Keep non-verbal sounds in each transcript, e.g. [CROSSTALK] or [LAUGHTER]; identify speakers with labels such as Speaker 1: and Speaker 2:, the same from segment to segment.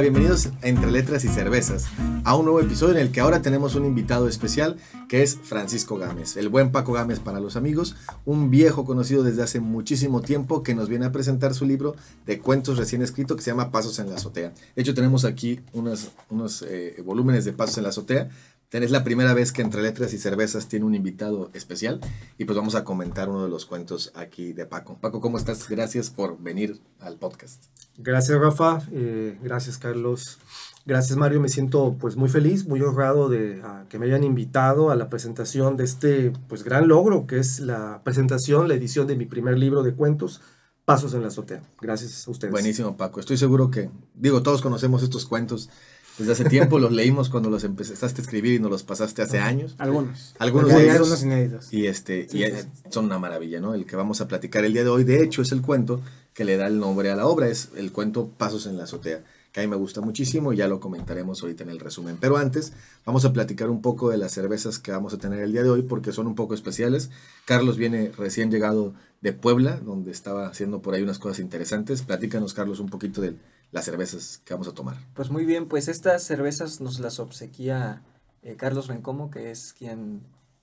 Speaker 1: Bienvenidos a Entre Letras y Cervezas, a un nuevo episodio en el que ahora tenemos un invitado especial que es Francisco Gámez, el buen Paco Gámez para los amigos, un viejo conocido desde hace muchísimo tiempo que nos viene a presentar su libro de cuentos recién escrito que se llama Pasos en la Azotea. De hecho, tenemos aquí unos, unos eh, volúmenes de Pasos en la Azotea. Es la primera vez que Entre Letras y Cervezas tiene un invitado especial y pues vamos a comentar uno de los cuentos aquí de Paco. Paco, ¿cómo estás? Gracias por venir al podcast.
Speaker 2: Gracias Rafa, eh, gracias Carlos, gracias Mario, me siento pues muy feliz, muy honrado de que me hayan invitado a la presentación de este pues gran logro que es la presentación, la edición de mi primer libro de cuentos, Pasos en la azotea. Gracias a ustedes.
Speaker 1: Buenísimo Paco, estoy seguro que, digo, todos conocemos estos cuentos. Desde hace tiempo los leímos cuando los empezaste a escribir y nos los pasaste hace años.
Speaker 3: Algunos.
Speaker 1: Algunos de ellos.
Speaker 3: Algunos inéditos.
Speaker 1: Y, este, y son una maravilla, ¿no? El que vamos a platicar el día de hoy, de hecho, es el cuento que le da el nombre a la obra, es el cuento Pasos en la azotea, que a mí me gusta muchísimo y ya lo comentaremos ahorita en el resumen. Pero antes, vamos a platicar un poco de las cervezas que vamos a tener el día de hoy porque son un poco especiales. Carlos viene recién llegado de Puebla, donde estaba haciendo por ahí unas cosas interesantes. Platícanos, Carlos, un poquito de las cervezas que vamos a tomar.
Speaker 4: Pues muy bien, pues estas cervezas nos las obsequia eh, Carlos Bencomo, que es quien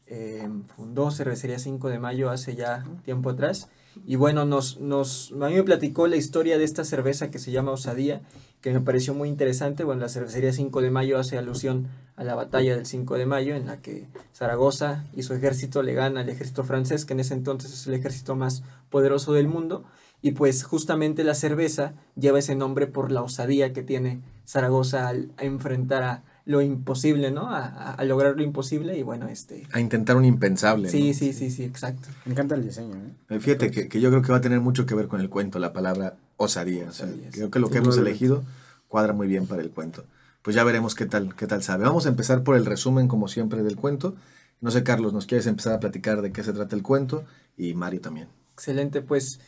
Speaker 4: eh, fundó Cervecería 5 de Mayo hace ya tiempo atrás. Y bueno, nos, nos, a mí me platicó la historia de esta cerveza que se llama Osadía, que me pareció muy interesante. Bueno, la cervecería 5 de mayo hace alusión a la batalla del 5 de mayo, en la que Zaragoza y su ejército le gana al ejército francés, que en ese entonces es el ejército más poderoso del mundo. Y pues justamente la cerveza lleva ese nombre por la osadía que tiene Zaragoza al enfrentar a, lo imposible, ¿no? A, lograr lo imposible y bueno, este...
Speaker 1: A intentar un impensable.
Speaker 4: Sí, sí, sí, sí, exacto.
Speaker 3: Me encanta el diseño, ¿eh?
Speaker 1: Fíjate que, que, yo creo que va a tener mucho que ver con el cuento, la palabra osadía. creo que lo que hemos elegido cuadra muy bien para el cuento. Pues ya veremos qué tal, qué tal sabe. Vamos a empezar por el resumen, como siempre, del cuento. No sé, Carlos, ¿nos quieres empezar a platicar de qué se trata el cuento? Y Mario también.
Speaker 4: Excelente, pues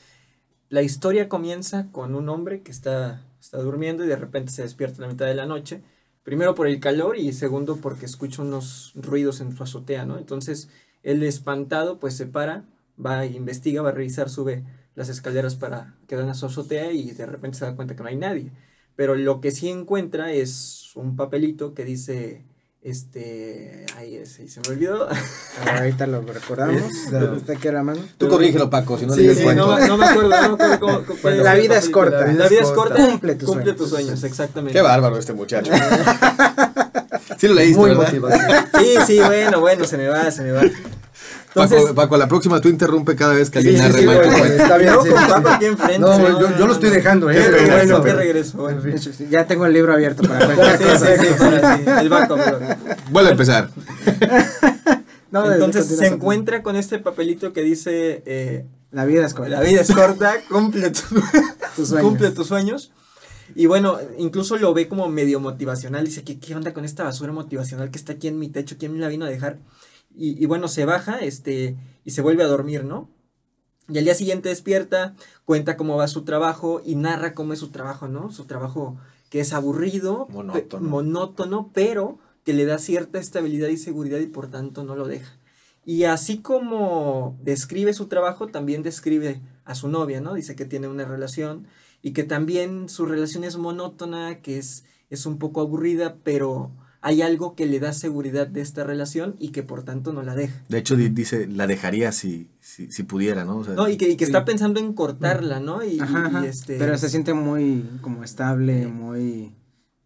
Speaker 4: la historia comienza con un hombre que está, está durmiendo y de repente se despierta a la mitad de la noche Primero por el calor y segundo porque escucha unos ruidos en su azotea, ¿no? Entonces, él espantado, pues se para, va investiga, va a revisar, sube las escaleras para que dan a su azotea y de repente se da cuenta que no hay nadie. Pero lo que sí encuentra es un papelito que dice este, ahí sí, se me olvidó.
Speaker 3: Ahorita lo recordamos. [LAUGHS] ¿Usted qué era mano?
Speaker 1: Tú corrígelo, Paco, si no
Speaker 4: sí, sí, no, no, me acuerdo, no me acuerdo cómo,
Speaker 3: La vida es corta.
Speaker 4: La, vida es corta.
Speaker 3: Cumple tus
Speaker 4: cumple
Speaker 3: sueños.
Speaker 4: tus sueños, exactamente.
Speaker 1: Qué bárbaro este muchacho. [LAUGHS] sí lo leíste,
Speaker 4: Muy
Speaker 1: ¿verdad?
Speaker 4: Motivado. Sí, sí, bueno, bueno, se me va, se me va.
Speaker 1: Entonces, Paco, Paco, la próxima tú interrumpe cada vez que alguien
Speaker 3: sí, sí,
Speaker 1: cuento.
Speaker 3: Está bien,
Speaker 4: No,
Speaker 3: sí,
Speaker 4: con
Speaker 3: sí,
Speaker 4: Paco
Speaker 3: sí.
Speaker 4: aquí enfrente.
Speaker 3: No, yo, yo lo estoy dejando, ¿eh?
Speaker 4: Qué
Speaker 3: Pero
Speaker 4: regreso,
Speaker 3: bueno,
Speaker 4: qué regreso. bueno.
Speaker 3: Ya tengo el libro abierto para
Speaker 4: Sí,
Speaker 3: cualquier
Speaker 4: sí,
Speaker 3: cosa.
Speaker 4: sí, sí, sí, el backup, pero-
Speaker 1: Vuelve a empezar. [LAUGHS]
Speaker 3: No,
Speaker 4: Entonces se encuentra con este papelito que dice eh,
Speaker 3: La vida es corta.
Speaker 4: la vida es corta, cumple, [LAUGHS] tu-
Speaker 3: Tus sueños.
Speaker 4: cumple tus sueños. Y bueno, incluso lo ve como medio motivacional. Dice, ¿qué, qué onda con esta basura motivacional que está aquí en mi techo? ¿Quién me la vino a dejar? Y, y bueno, se baja este, y se vuelve a dormir, ¿no? Y al día siguiente despierta, cuenta cómo va su trabajo y narra cómo es su trabajo, ¿no? Su trabajo que es aburrido,
Speaker 1: Monótono.
Speaker 4: pe- monótono, pero que le da cierta estabilidad y seguridad y por tanto no lo deja. Y así como describe su trabajo, también describe a su novia, ¿no? Dice que tiene una relación y que también su relación es monótona, que es, es un poco aburrida, pero hay algo que le da seguridad de esta relación y que por tanto no la deja.
Speaker 1: De hecho, di- dice, la dejaría si, si, si pudiera, ¿no? O sea,
Speaker 4: No, y que, y que está pensando en cortarla, ¿no? Y,
Speaker 3: Ajá, ajá.
Speaker 4: y este...
Speaker 3: Pero se siente muy como estable, muy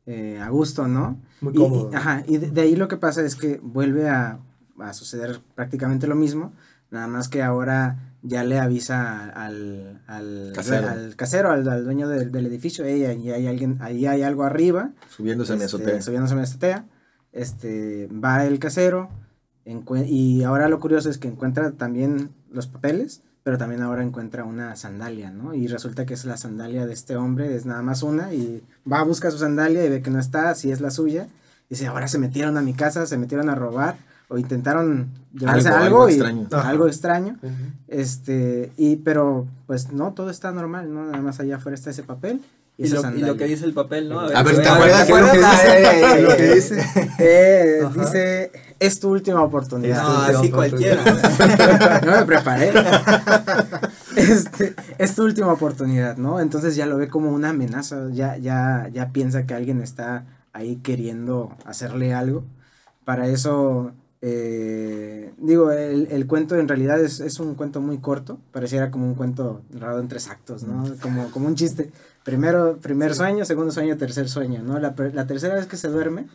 Speaker 3: eh, a gusto, ¿no?
Speaker 2: Muy
Speaker 3: Y-
Speaker 2: cómodo.
Speaker 3: Y, ajá, y de, de ahí lo que pasa es que vuelve a, a suceder prácticamente lo mismo, nada más que ahora ya le avisa al, al
Speaker 1: Casero.
Speaker 3: al, casero, al, al dueño del, del edificio, "Ey, ahí hay alguien, ahí hay algo arriba,
Speaker 1: subiéndose a mi
Speaker 3: este,
Speaker 1: azotea.
Speaker 3: subiéndose a mi azotea, este, va el casero, y ahora lo curioso es que encuentra también los papeles, pero también ahora encuentra una sandalia, ¿no? Y resulta que es la sandalia de este hombre, es nada más una, y va a buscar su sandalia y ve que no está, si es la suya, y dice, ahora se metieron a mi casa, se metieron a robar, o intentaron llevarse
Speaker 1: Algo-
Speaker 3: algo,
Speaker 1: algo
Speaker 3: y-
Speaker 1: extraño.
Speaker 3: Algo extraño, este, y, pero, pues, no, todo está normal, ¿no? Nada más allá afuera está ese papel, y,
Speaker 4: lo, y
Speaker 3: sandalia.
Speaker 4: lo que dice el papel, ¿no?
Speaker 1: A ver, ¿te
Speaker 4: a ver,
Speaker 1: acuerdas
Speaker 4: ¿te acuerdas?
Speaker 1: dice? [LAUGHS]
Speaker 2: Lo que dice.
Speaker 3: Eh,
Speaker 2: Ajá.
Speaker 3: dice, es tu última oportunidad.
Speaker 4: No,
Speaker 2: última
Speaker 4: así cualquiera. [LAUGHS]
Speaker 3: No me preparé. [LAUGHS] este, es tu última oportunidad, ¿no? Entonces ya lo ve como una amenaza, ya, ya, ya piensa que alguien está ahí queriendo hacerle algo. Para eso, eh, digo, el, el, cuento en realidad es, es, un cuento muy corto, pareciera como un cuento narrado en tres actos, ¿no? Como, como un chiste. Primero, primer sueño, segundo sueño, tercer sueño, ¿no? La, la tercera vez que se duerme,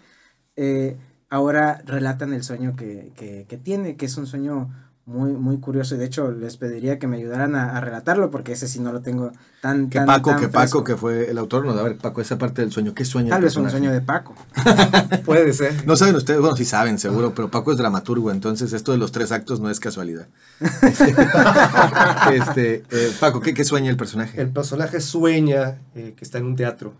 Speaker 3: eh, ahora relatan el sueño que, que, que tiene, que es un sueño muy, muy curioso y de hecho les pediría que me ayudaran a, a relatarlo porque ese sí no lo tengo tan
Speaker 1: que
Speaker 3: tan,
Speaker 1: Paco
Speaker 3: tan
Speaker 1: que
Speaker 3: fresco.
Speaker 1: Paco que fue el autor no a ver Paco esa parte del sueño qué sueña
Speaker 3: tal vez un sueño de Paco. [LAUGHS]
Speaker 2: Puede ser.
Speaker 1: no saben ustedes bueno sí saben seguro pero Paco es dramaturgo entonces esto de los tres actos no es casualidad. [LAUGHS] Este eh, Paco ¿qué, qué sueña el personaje
Speaker 2: El personaje sueña eh, que está en un teatro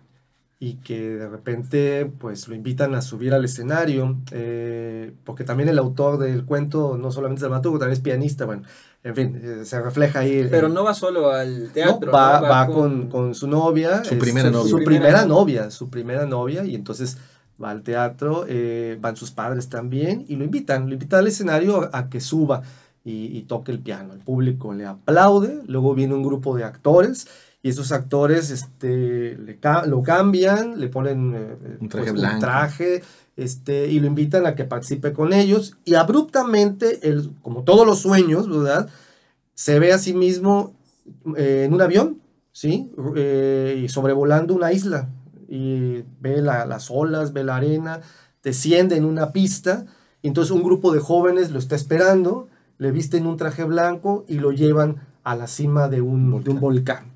Speaker 2: y que de repente pues lo invitan a subir al escenario, eh, porque también el autor del cuento no solamente es dramaturgo, también es pianista, bueno, en fin, eh, se refleja ahí.
Speaker 4: Pero no va solo al
Speaker 2: no,
Speaker 4: teatro.
Speaker 2: va,
Speaker 4: ¿no?
Speaker 2: va con, con su novia.
Speaker 1: Su primera novia.
Speaker 2: Su
Speaker 4: Su
Speaker 2: primera
Speaker 4: primera
Speaker 2: novia, su primera novia, y entonces va al teatro, eh, van sus padres también, y lo invitan, lo invitan al escenario a que suba y, y toque el piano. El público le aplaude, luego viene un grupo de actores, y esos actores este, le ca- lo cambian, le ponen eh,
Speaker 1: Un traje
Speaker 2: pues,
Speaker 1: blanco.
Speaker 2: traje, este, y lo invitan a que participe con ellos, y abruptamente, el, como todos los sueños, ¿verdad? Se ve a sí mismo eh, en un avión, ¿sí? Eh, y sobrevolando una isla, y ve la- las olas, ve la arena, desciende en una pista, y entonces un grupo de jóvenes lo está esperando, le visten un traje blanco y lo llevan a la cima de un, de un volcán.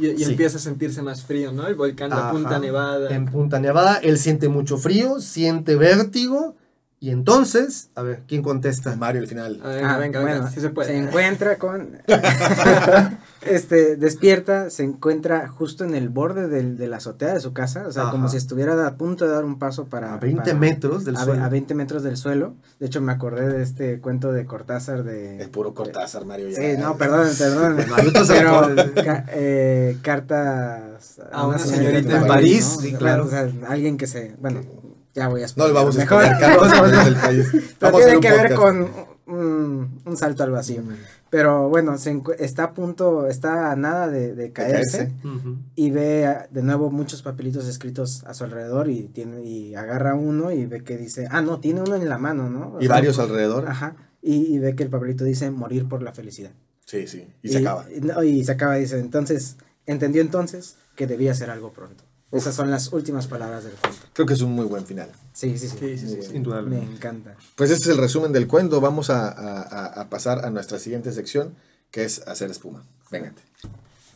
Speaker 4: Y, y
Speaker 2: Sí.
Speaker 4: empieza a sentirse más frío, ¿no? El volcán de
Speaker 2: Ajá.
Speaker 4: Punta Nevada.
Speaker 2: En Punta Nevada, él siente mucho frío, siente vértigo, y entonces, a ver, ¿quién contesta?
Speaker 1: Mario al final
Speaker 4: A ver,
Speaker 3: Ah,
Speaker 4: venga,
Speaker 3: bueno,
Speaker 4: sí se puede.
Speaker 3: encuentra con [LAUGHS] este despierta se encuentra justo en el borde del, de la azotea de su casa o sea como si estuviera a punto de dar un paso para
Speaker 2: A 20
Speaker 3: para-
Speaker 2: metros del
Speaker 3: a,
Speaker 2: suelo.
Speaker 3: a 20 metros del suelo de hecho me acordé de este cuento de Cortázar de
Speaker 1: es puro Cortázar Mario ya.
Speaker 3: sí no perdón perdón pero ca- eh, cartas
Speaker 4: A una señorita en
Speaker 2: París,
Speaker 3: ¿no?
Speaker 2: sí, claro.
Speaker 3: o sea, alguien que se bueno ya voy a
Speaker 1: no le vamos a
Speaker 3: mejor
Speaker 1: del país
Speaker 3: pero
Speaker 1: Vamos a hacer
Speaker 3: tiene que ver con un, un salto al vacío. Pero bueno, se está a punto, está a nada de, de caerse, y ve de nuevo muchos papelitos escritos a su alrededor y tiene y agarra uno y ve que dice, ah, no, tiene uno en la mano, ¿no? O
Speaker 1: y
Speaker 3: sea,
Speaker 1: varios alrededor
Speaker 3: Ajá. Y, y ve que el papelito dice morir por la felicidad.
Speaker 1: sí sí y se acaba
Speaker 3: Y, no, y se acaba, dice, entonces, entendió entonces que debía hacer algo pronto. Esas son las últimas palabras del cuento.
Speaker 1: creo que es un muy buen final
Speaker 3: Sí, sí, sí.
Speaker 4: Sí, sí, sí, sí.
Speaker 3: Me encanta.
Speaker 1: Pues este es el resumen del cuento. Vamos a, a- a- pasar a nuestra siguiente sección, que es hacer espuma. Venga.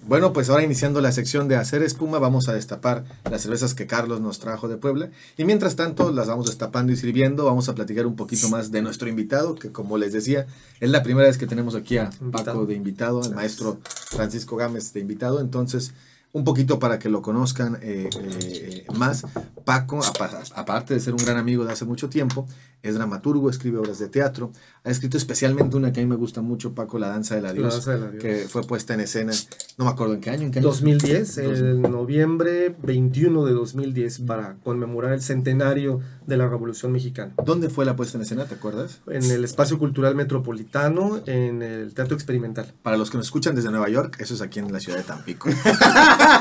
Speaker 1: Bueno, pues ahora iniciando la sección de hacer espuma, vamos a destapar las cervezas que Carlos nos trajo de Puebla. Y mientras tanto, las vamos destapando y sirviendo. Vamos a platicar un poquito más de nuestro invitado, que como les decía, es la primera vez que tenemos aquí a. Paco de invitado, al maestro Francisco Gámez de invitado. Entonces, un poquito para que lo conozcan eh, eh, más. Paco, apa- aparte de ser un gran amigo de hace mucho tiempo, es dramaturgo, escribe obras de teatro. Ha escrito especialmente una que a mí me gusta mucho, Paco, La Danza del
Speaker 2: La
Speaker 1: Adiós,
Speaker 2: Danza del
Speaker 1: que fue puesta en escena, no me acuerdo en qué año. ¿en qué año?
Speaker 2: 2010, el noviembre 21 de 2010, para conmemorar el centenario de la Revolución Mexicana.
Speaker 1: ¿Dónde fue la puesta en escena, te acuerdas?
Speaker 2: En el Espacio Cultural Metropolitano, en el Teatro Experimental.
Speaker 1: Para los que nos escuchan desde Nueva York, eso es aquí en la ciudad de Tampico. [LAUGHS]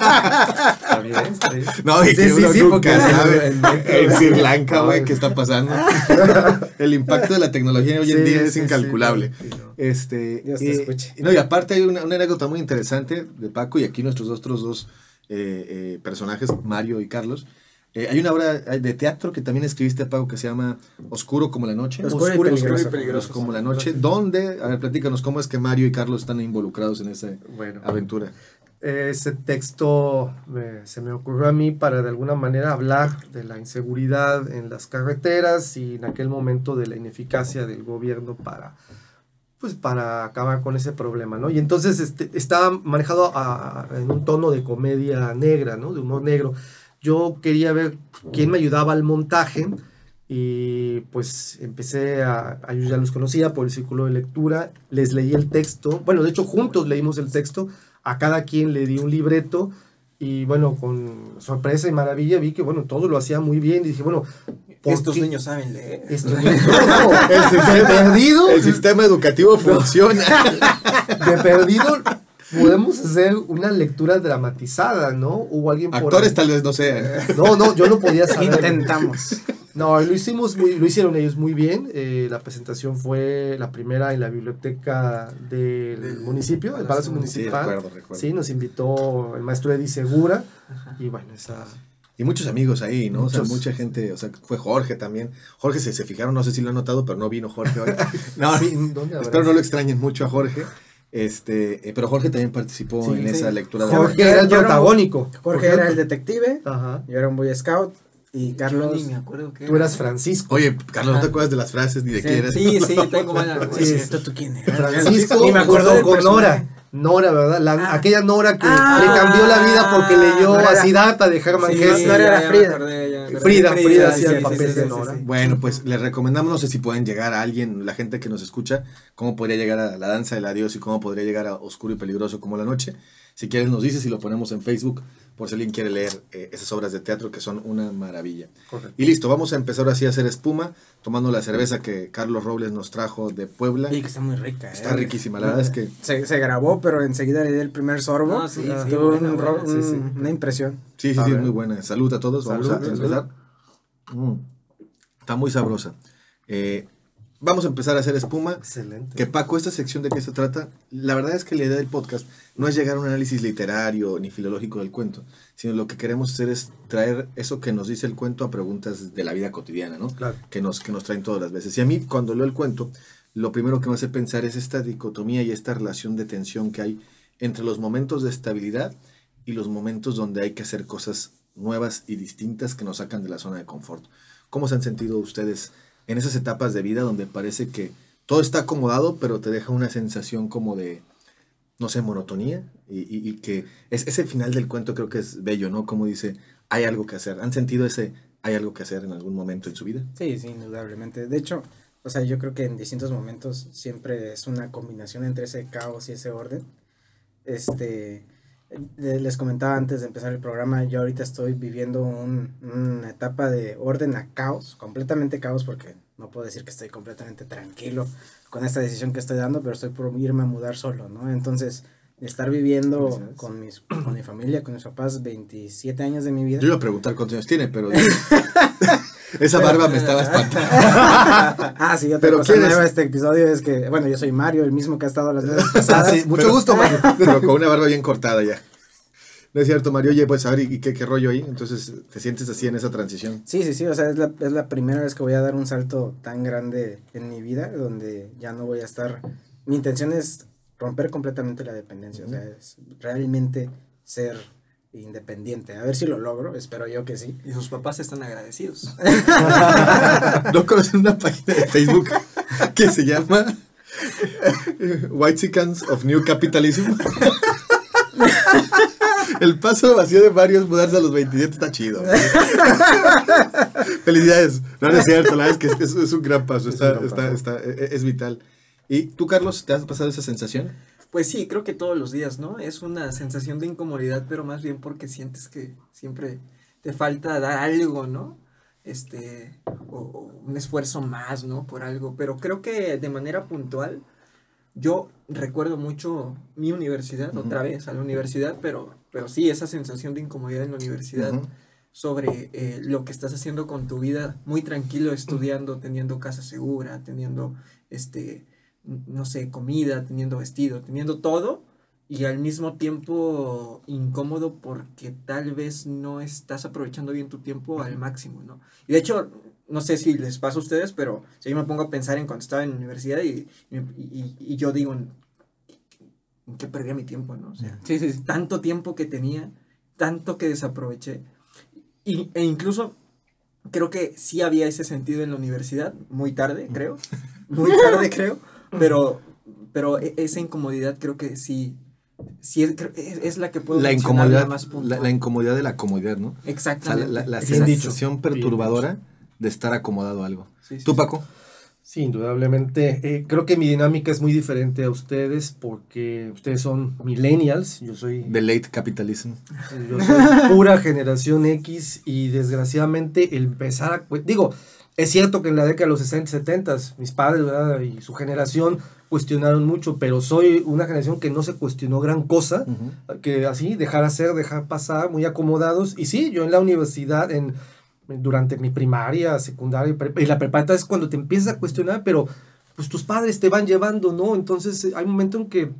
Speaker 2: Está bien, está bien.
Speaker 1: No, y
Speaker 3: Sí, sí, sí, porque-
Speaker 1: sabe [LAUGHS]
Speaker 2: En México. [LAUGHS]
Speaker 1: en Sri Lanka, güey, ¿qué está pasando? El impacto de la tecnología hoy en
Speaker 2: Sí,
Speaker 1: día es incalculable.
Speaker 2: no, sí, no.
Speaker 1: Este,
Speaker 3: Dios te
Speaker 1: y-
Speaker 3: escuche.
Speaker 1: y no, y aparte hay una, una anécdota muy interesante de Paco y aquí nuestros otros dos eh, eh, personajes, Mario y Carlos. Eh, hay una obra de teatro que también escribiste, Paco, que se llama Oscuro como la noche.
Speaker 3: Oscuro y
Speaker 2: Oscuro,
Speaker 3: peligroso.
Speaker 4: oscuro y peligroso.
Speaker 1: como la noche. ¿Dónde? A ver, platícanos cómo es que Mario y Carlos están involucrados en esa
Speaker 2: Bueno,
Speaker 1: aventura.
Speaker 2: Ese texto se me ocurrió a mí para de alguna manera hablar de la inseguridad en las carreteras y en aquel momento de la ineficacia del gobierno para pues para acabar con ese problema, ¿no? Y entonces este, estaba manejado a- a- en un tono de comedia negra, ¿no? De humor negro. Yo quería ver quién me ayudaba al montaje y pues empecé a, a- yo ya los conocía por el círculo de lectura, les leí el texto, bueno, de hecho juntos leímos el texto, a cada quien le di un libreto y bueno, con sorpresa y maravilla vi que bueno, todo lo hacía muy bien y dije, bueno, ¿por
Speaker 4: Estos
Speaker 2: qué-
Speaker 4: niños saben leer.
Speaker 2: estos [LAUGHS] niños, no, [LAUGHS]
Speaker 1: El sistema,
Speaker 2: perdido,
Speaker 1: el sistema educativo funciona. [LAUGHS]
Speaker 2: de perdido podemos hacer una lectura dramatizada, ¿no? Hubo alguien por
Speaker 1: Actores
Speaker 2: ahí-
Speaker 1: tal vez no sean.
Speaker 2: No, no, yo no podía saber.
Speaker 3: Intentamos.
Speaker 2: No, lo hicimos muy, lo hicieron ellos muy bien. Eh, la presentación fue la primera en la biblioteca del
Speaker 4: Del
Speaker 2: municipio, del
Speaker 4: Palacio
Speaker 1: Sí,
Speaker 2: Municipal.
Speaker 1: recuerdo, recuerdo.
Speaker 2: Sí, nos invitó el maestro Eddie Segura. Y bueno, esa.
Speaker 1: Y muchos amigos ahí, ¿no? O sea,
Speaker 2: Muchos.
Speaker 1: mucha gente, o sea, fue Jorge también. Jorge se, se fijaron, no sé si lo han notado, pero no vino Jorge hoy. [LAUGHS] No,
Speaker 2: Sí,
Speaker 1: espero no lo extrañen mucho a Jorge. Este, eh, pero Jorge también participó
Speaker 2: Sí,
Speaker 1: en
Speaker 2: sí.
Speaker 1: esa lectura de
Speaker 2: Jorge era el protagónico.
Speaker 3: Jorge era el detective,
Speaker 2: Ajá.
Speaker 3: yo era un boy scout y
Speaker 4: Yo
Speaker 3: Carlos...
Speaker 4: ni me acuerdo qué.
Speaker 2: Tú eras Francisco.
Speaker 1: Oye, Carlos, ¿no te acuerdas de las frases ni de
Speaker 3: Sí,
Speaker 1: quién eres?
Speaker 4: Sí, [LAUGHS] sí, tengo mala
Speaker 3: Sí. ¿esto tú quién eras?
Speaker 2: Francisco
Speaker 3: Ni me acuerdo
Speaker 2: con. Nora. Nora, ¿verdad? La-
Speaker 3: Ah.
Speaker 2: aquella Nora que
Speaker 3: Ah.
Speaker 2: le cambió la vida porque leyó
Speaker 3: Nora
Speaker 2: a
Speaker 3: era-
Speaker 2: Siddhartha de Hermann
Speaker 3: Sí,
Speaker 2: Hesse.
Speaker 3: Nora era Frida.
Speaker 2: Frida, Frida hacía el papel de
Speaker 4: sí,
Speaker 2: Nora.
Speaker 4: sí, sí.
Speaker 1: Bueno, pues les recomendamos, no sé si pueden llegar a alguien, la gente que nos escucha, cómo podría llegar a la danza del adiós y cómo podría llegar a Oscuro y Peligroso como la noche. Si quieres nos dices y lo ponemos en Facebook por si alguien quiere leer eh, esas obras de teatro que son una maravilla.
Speaker 2: Correcto.
Speaker 1: Y listo, vamos a empezar así a hacer espuma, tomando la cerveza que Carlos Robles nos trajo de Puebla.
Speaker 3: Sí, que está muy rica.
Speaker 1: Está
Speaker 3: eh.
Speaker 1: riquísima, la verdad es que
Speaker 3: Se, se grabó, pero enseguida le di el primer sorbo.
Speaker 4: No, sí,
Speaker 2: Ah,
Speaker 4: sí,
Speaker 3: Tuvo
Speaker 4: buena,
Speaker 3: un ro-
Speaker 4: buena, sí, sí.
Speaker 3: un- una impresión.
Speaker 1: sí, sí,
Speaker 2: A
Speaker 1: sí, muy buena. Salud a todos, vamos
Speaker 2: Salud,
Speaker 1: a
Speaker 2: salud.
Speaker 1: empezar. Mm, Está muy sabrosa. Eh, vamos a empezar a hacer espuma.
Speaker 2: Excelente.
Speaker 1: Que Paco, esta sección de qué se trata, la verdad es que la idea del podcast no es llegar a un análisis literario ni filológico del cuento, sino lo que queremos hacer es traer eso que nos dice el cuento a preguntas de la vida cotidiana, ¿no?
Speaker 2: Claro.
Speaker 1: Que nos, que nos traen todas las veces. Y a mí, cuando leo el cuento, lo primero que me hace pensar es esta dicotomía y esta relación de tensión que hay entre los momentos de estabilidad y los momentos donde hay que hacer cosas nuevas y distintas que nos sacan de la zona de confort. ¿Cómo se han sentido ustedes en esas etapas de vida donde parece que todo está acomodado, pero te deja una sensación como de, no sé, monotonía? Y, que es, ese final del cuento creo que es bello, ¿no? Como dice, hay algo que hacer. ¿Han sentido ese, hay algo que hacer en algún momento en su vida?
Speaker 3: Sí, sí, indudablemente. De hecho, o sea, yo creo que en distintos momentos siempre es una combinación entre ese caos y ese orden. Este, les comentaba antes de empezar el programa, yo ahorita estoy viviendo un- una etapa de orden a caos, completamente caos, porque no puedo decir que estoy completamente tranquilo con esta decisión que estoy dando, pero estoy por irme a mudar solo, ¿no? Entonces, estar viviendo con, mis, con mi familia, con mis papás, 27 años de mi vida.
Speaker 1: Yo iba a preguntar cuántos años tiene, pero [LAUGHS] esa barba me estaba [LAUGHS] espantando.
Speaker 3: ah, sí, otra
Speaker 1: Pero
Speaker 3: cosa
Speaker 1: ¿quién es?
Speaker 3: nueva de este episodio es que, bueno, yo soy Mario, el mismo que ha estado las veces [LAUGHS] pasadas.
Speaker 2: Sí, mucho gusto, Mario. [LAUGHS]
Speaker 1: Pero con una barba bien cortada ya. No es cierto, Mario. Oye, pues a ver, ¿y qué, qué rollo ahí? Entonces, ¿te sientes así en esa transición?
Speaker 3: Sí, sí, sí, o sea, es la, es la primera vez que voy a dar un salto tan grande en mi vida, donde ya no voy a estar... Mi intención es romper completamente la dependencia, o sea, es realmente ser independiente. A ver si lo logro, espero yo que sí.
Speaker 4: Y sus papás están agradecidos. [LAUGHS]
Speaker 1: ¿No conocen una página de Facebook que se llama White Chickens of New Capitalism? El paso vacío de varios mudarse a los 27 está chido. Felicidades. No, no es cierto, la verdad es que es, es un gran paso,
Speaker 2: Es
Speaker 1: está,
Speaker 2: un gran
Speaker 1: está- está- e- es vital. ¿Y tú, Carlos, te has pasado esa sensación?
Speaker 4: Pues sí, creo que todos los días, ¿no? Es una sensación de incomodidad, pero más bien porque sientes que siempre te falta dar algo, ¿no? Este, o, o un esfuerzo más, ¿no? Por algo. Pero creo que de manera puntual, yo recuerdo mucho mi universidad, otra vez a la universidad, pero, pero sí, esa sensación de incomodidad en la universidad sobre eh, lo que estás haciendo con tu vida, muy tranquilo estudiando, teniendo casa segura, teniendo, este, no sé, comida, teniendo vestido, teniendo todo, y al mismo tiempo incómodo porque tal vez no estás aprovechando bien tu tiempo al máximo, ¿no? Y de hecho, no sé si les pasa a ustedes, pero si yo me pongo a pensar en cuando estaba en la universidad y, y, y- y yo digo, ¿en qué perdía mi tiempo, no? O sea,
Speaker 3: Sí, sí, sí.
Speaker 4: tanto tiempo que tenía, tanto que desaproveché. Y, e incluso creo que sí había ese sentido en la universidad, muy tarde, creo. Muy tarde, [LAUGHS] creo. Pero, pero e- esa incomodidad creo que sí, sí es, es, es la que puedo
Speaker 1: La incomodidad,
Speaker 4: más
Speaker 1: la, la incomodidad de la comodidad, ¿no? O sea,
Speaker 4: Exactamente.
Speaker 1: la, la- la sensación perturbadora de estar acomodado a algo.
Speaker 4: Sí, sí,
Speaker 1: ¿Tú. Paco?
Speaker 2: Sí, indudablemente. Eh, creo que mi dinámica es muy diferente a ustedes porque ustedes son millennials, yo soy...
Speaker 1: The late capitalism.
Speaker 2: Yo soy pura generación X y desgraciadamente el empezar a... Digo, es cierto que en la década de los 60 y 70 mis padres ¿verdad? y su generación cuestionaron mucho, pero soy una generación que no se cuestionó gran cosa, que así, dejar hacer, dejar pasar, muy acomodados. Y sí, yo en la universidad, en durante mi primaria, secundaria y la preparatoria es cuando te empiezas a cuestionar, pero pues tus padres te van llevando, ¿no? Entonces hay un momento en que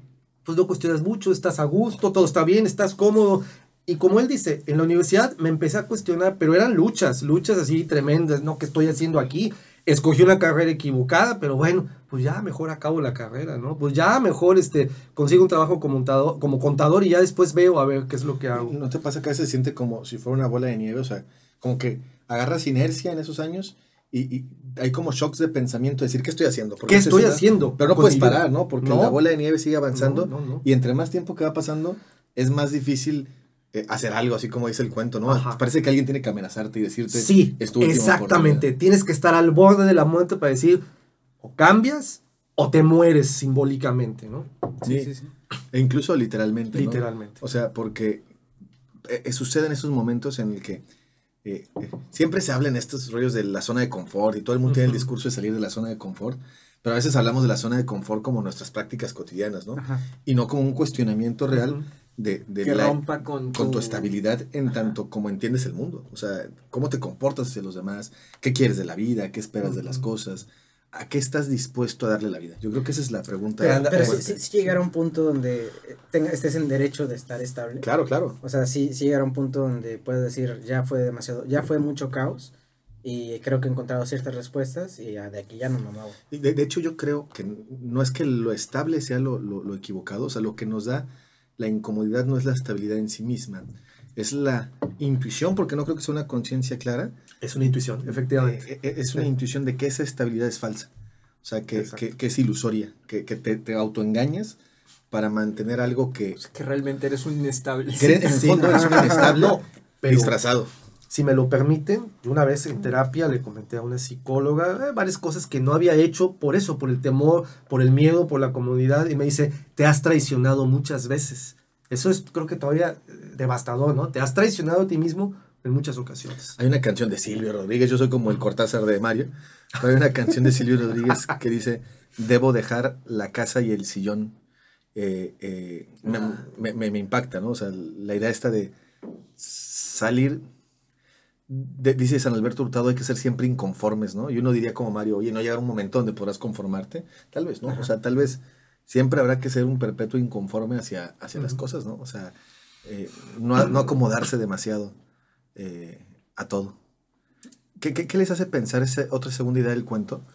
Speaker 2: pues no cuestionas mucho, estás a gusto, todo está bien, estás cómodo. Y como él dice, en la universidad me empecé a cuestionar, pero eran luchas, luchas así tremendas, ¿no? ¿Qué estoy haciendo aquí? Escogí una carrera equivocada, pero bueno, pues ya mejor acabo la carrera, ¿no? Pues ya mejor este, consigo un trabajo como contador, como contador y ya después veo a ver qué es lo que hago.
Speaker 1: ¿No te pasa que a veces se siente como si fuera una bola de nieve? O sea, como que agarras inercia en esos años y, hay como shocks de pensamiento, decir, ¿qué estoy haciendo?
Speaker 2: ¿Qué estoy haciendo?
Speaker 1: Pero no puedes parar, ¿no? Porque la bola de nieve sigue avanzando y entre más tiempo que va pasando, es más difícil eh, hacer algo, así como dice el cuento, ¿no? Parece que alguien tiene que amenazarte y decirte,
Speaker 2: sí, exactamente, tienes que estar al borde de la muerte para decir, o cambias o te mueres simbólicamente, ¿no?
Speaker 1: Sí, sí, sí. E incluso literalmente.
Speaker 2: Literalmente.
Speaker 1: O sea, porque eh, suceden esos momentos en el que eh, eh, siempre se habla en estos rollos de la zona de confort y todo el mundo tiene el discurso de salir de la zona de confort, pero a veces hablamos de la zona de confort como nuestras prácticas cotidianas, ¿no? Y no como un cuestionamiento real de, de
Speaker 4: rompa con,
Speaker 1: con tu... estabilidad en tanto como entiendes el mundo, o sea, cómo te comportas hacia los demás, qué quieres de la vida, qué esperas de las cosas. ¿A qué estás dispuesto a darle la vida? Yo creo que esa es la pregunta.
Speaker 3: Pero, si, si, llegar a un punto donde tenga, estés en derecho de estar estable.
Speaker 1: Claro, claro.
Speaker 3: O sea, si, si llegar a un punto donde puedes decir, ya fue demasiado, ya fue mucho caos y creo que he encontrado ciertas respuestas y de aquí ya no me muevo.
Speaker 1: De, de, hecho, yo creo que no es que lo estable sea lo, lo, lo equivocado, o sea, lo que nos da la incomodidad no es la estabilidad en sí misma, es la intuición, porque no creo que sea una conciencia clara.
Speaker 2: Es una intuición, efectivamente.
Speaker 1: Eh, eh, es una intuición de que esa estabilidad es falsa. O sea, que, que, es ilusoria, que, que te, te, autoengañas para mantener algo que...
Speaker 4: que realmente eres un inestable.
Speaker 1: Que [LAUGHS] en el fondo eres un inestable disfrazado.
Speaker 2: Si me lo permiten, una vez en terapia le comenté a una psicóloga eh, varias cosas que no había hecho por eso, por el temor, por el miedo, por la comodidad, y me dice, te has traicionado muchas veces. Eso es, creo que todavía devastador, ¿no? Te has traicionado a ti mismo en muchas ocasiones.
Speaker 1: Hay una canción de Silvio Rodríguez, yo soy como el Cortázar de Mario, pero hay una canción de Silvio Rodríguez que dice, debo dejar la casa y el sillón. Eh, eh, me, me, me, impacta, ¿no? O sea, la idea esta de salir, dice San Alberto Hurtado, hay que ser siempre inconformes, ¿no? Y uno diría como Mario, oye, ¿no llegará un momento donde podrás conformarte? Tal vez, ¿no? O sea, tal vez siempre habrá que ser un perpetuo inconforme hacia, hacia las cosas, ¿no? O sea, eh, no, no, acomodarse demasiado eh, a todo. ¿Qué, ¿Qué, qué, les hace pensar esa otra segunda idea del cuento?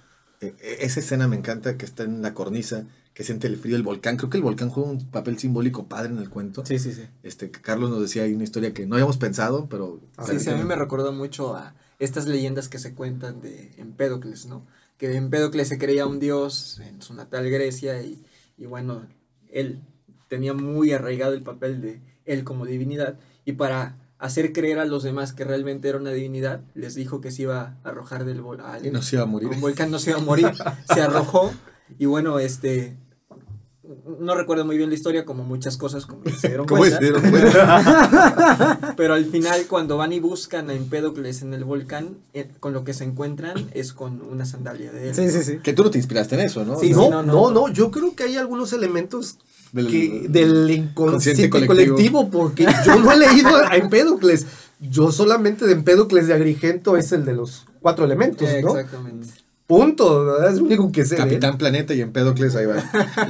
Speaker 1: Eh, esa escena me encanta que está en la cornisa, que siente el frío del volcán. Creo que el volcán juega un papel simbólico padre en el cuento.
Speaker 3: Sí, sí, sí.
Speaker 1: Este, Carlos nos decía ahí una historia que no habíamos pensado, pero...
Speaker 4: Sí, sí, a mí me recordó mucho a estas leyendas que se cuentan de Empédocles, ¿no? Que Empédocles se creía un dios en su natal Grecia y y bueno, él tenía muy arraigado el papel de él como divinidad y para hacer creer a los demás que realmente era una divinidad, les dijo que se iba a arrojar del volcán.
Speaker 1: Y no se iba a morir.
Speaker 4: Un volcán no se iba a morir. [LAUGHS] se arrojó y bueno, este no recuerdo muy bien la historia, como muchas cosas, como [LAUGHS] se dieron cuenta. [LAUGHS] Pero al final, cuando van y buscan a Empédocles en el volcán, eh, con lo que se encuentran es con una sandalia de él.
Speaker 3: Sí, sí, sí.
Speaker 1: Que tú no te inspiraste en eso, ¿no?
Speaker 2: Sí, no, no, no, no, yo creo que hay algunos elementos del, que, del inconsciente colectivo. porque yo no he leído a Empédocles. Yo solamente de Empédocles de Agrigento es el de los cuatro elementos, ¿no?
Speaker 4: Exactamente.
Speaker 2: Punto, ¿verdad? es lo único que sé.
Speaker 1: Capitán Planeta y Empédocles, ahí va. [LAUGHS]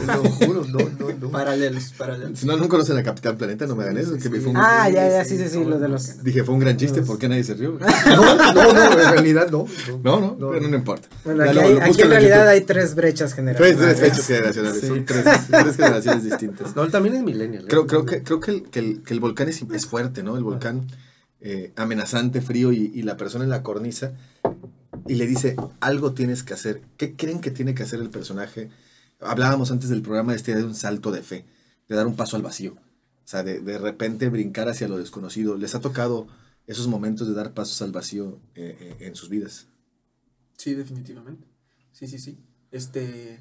Speaker 2: Lo juro, no, no, no.
Speaker 4: Paralelos, paralelos.
Speaker 1: Si no, no conocen a Capitán Planeta, no me hagan eso. Que
Speaker 3: sí. un... Ah, ya, ya, sí, sí, sí, lo de los...
Speaker 1: Dije, fue un gran chiste, ¿por qué nadie se rió? [LAUGHS]
Speaker 2: No, no, no, en realidad no.
Speaker 1: No, no, no pero no importa.
Speaker 3: Bueno, aquí, hay, aquí en realidad hay tres brechas generacionales.
Speaker 1: Tres, tres brechas generacionales, son tres, [LAUGHS] tres, generaciones distintas.
Speaker 2: No, también es millennial.
Speaker 1: Creo, creo, que, creo que, el, que, el, que el volcán es, es fuerte, ¿no? El volcán eh, amenazante, frío y, y la persona en la cornisa y le dice, algo tienes que hacer. ¿Qué creen que tiene que hacer el personaje? Hablábamos antes del programa de este de un salto de fe, de dar un paso al vacío. O sea, de, de repente brincar hacia lo desconocido. ¿Les ha tocado esos momentos de dar pasos al vacío eh, eh, en sus vidas?
Speaker 4: Sí, definitivamente. sí, sí, sí. Este,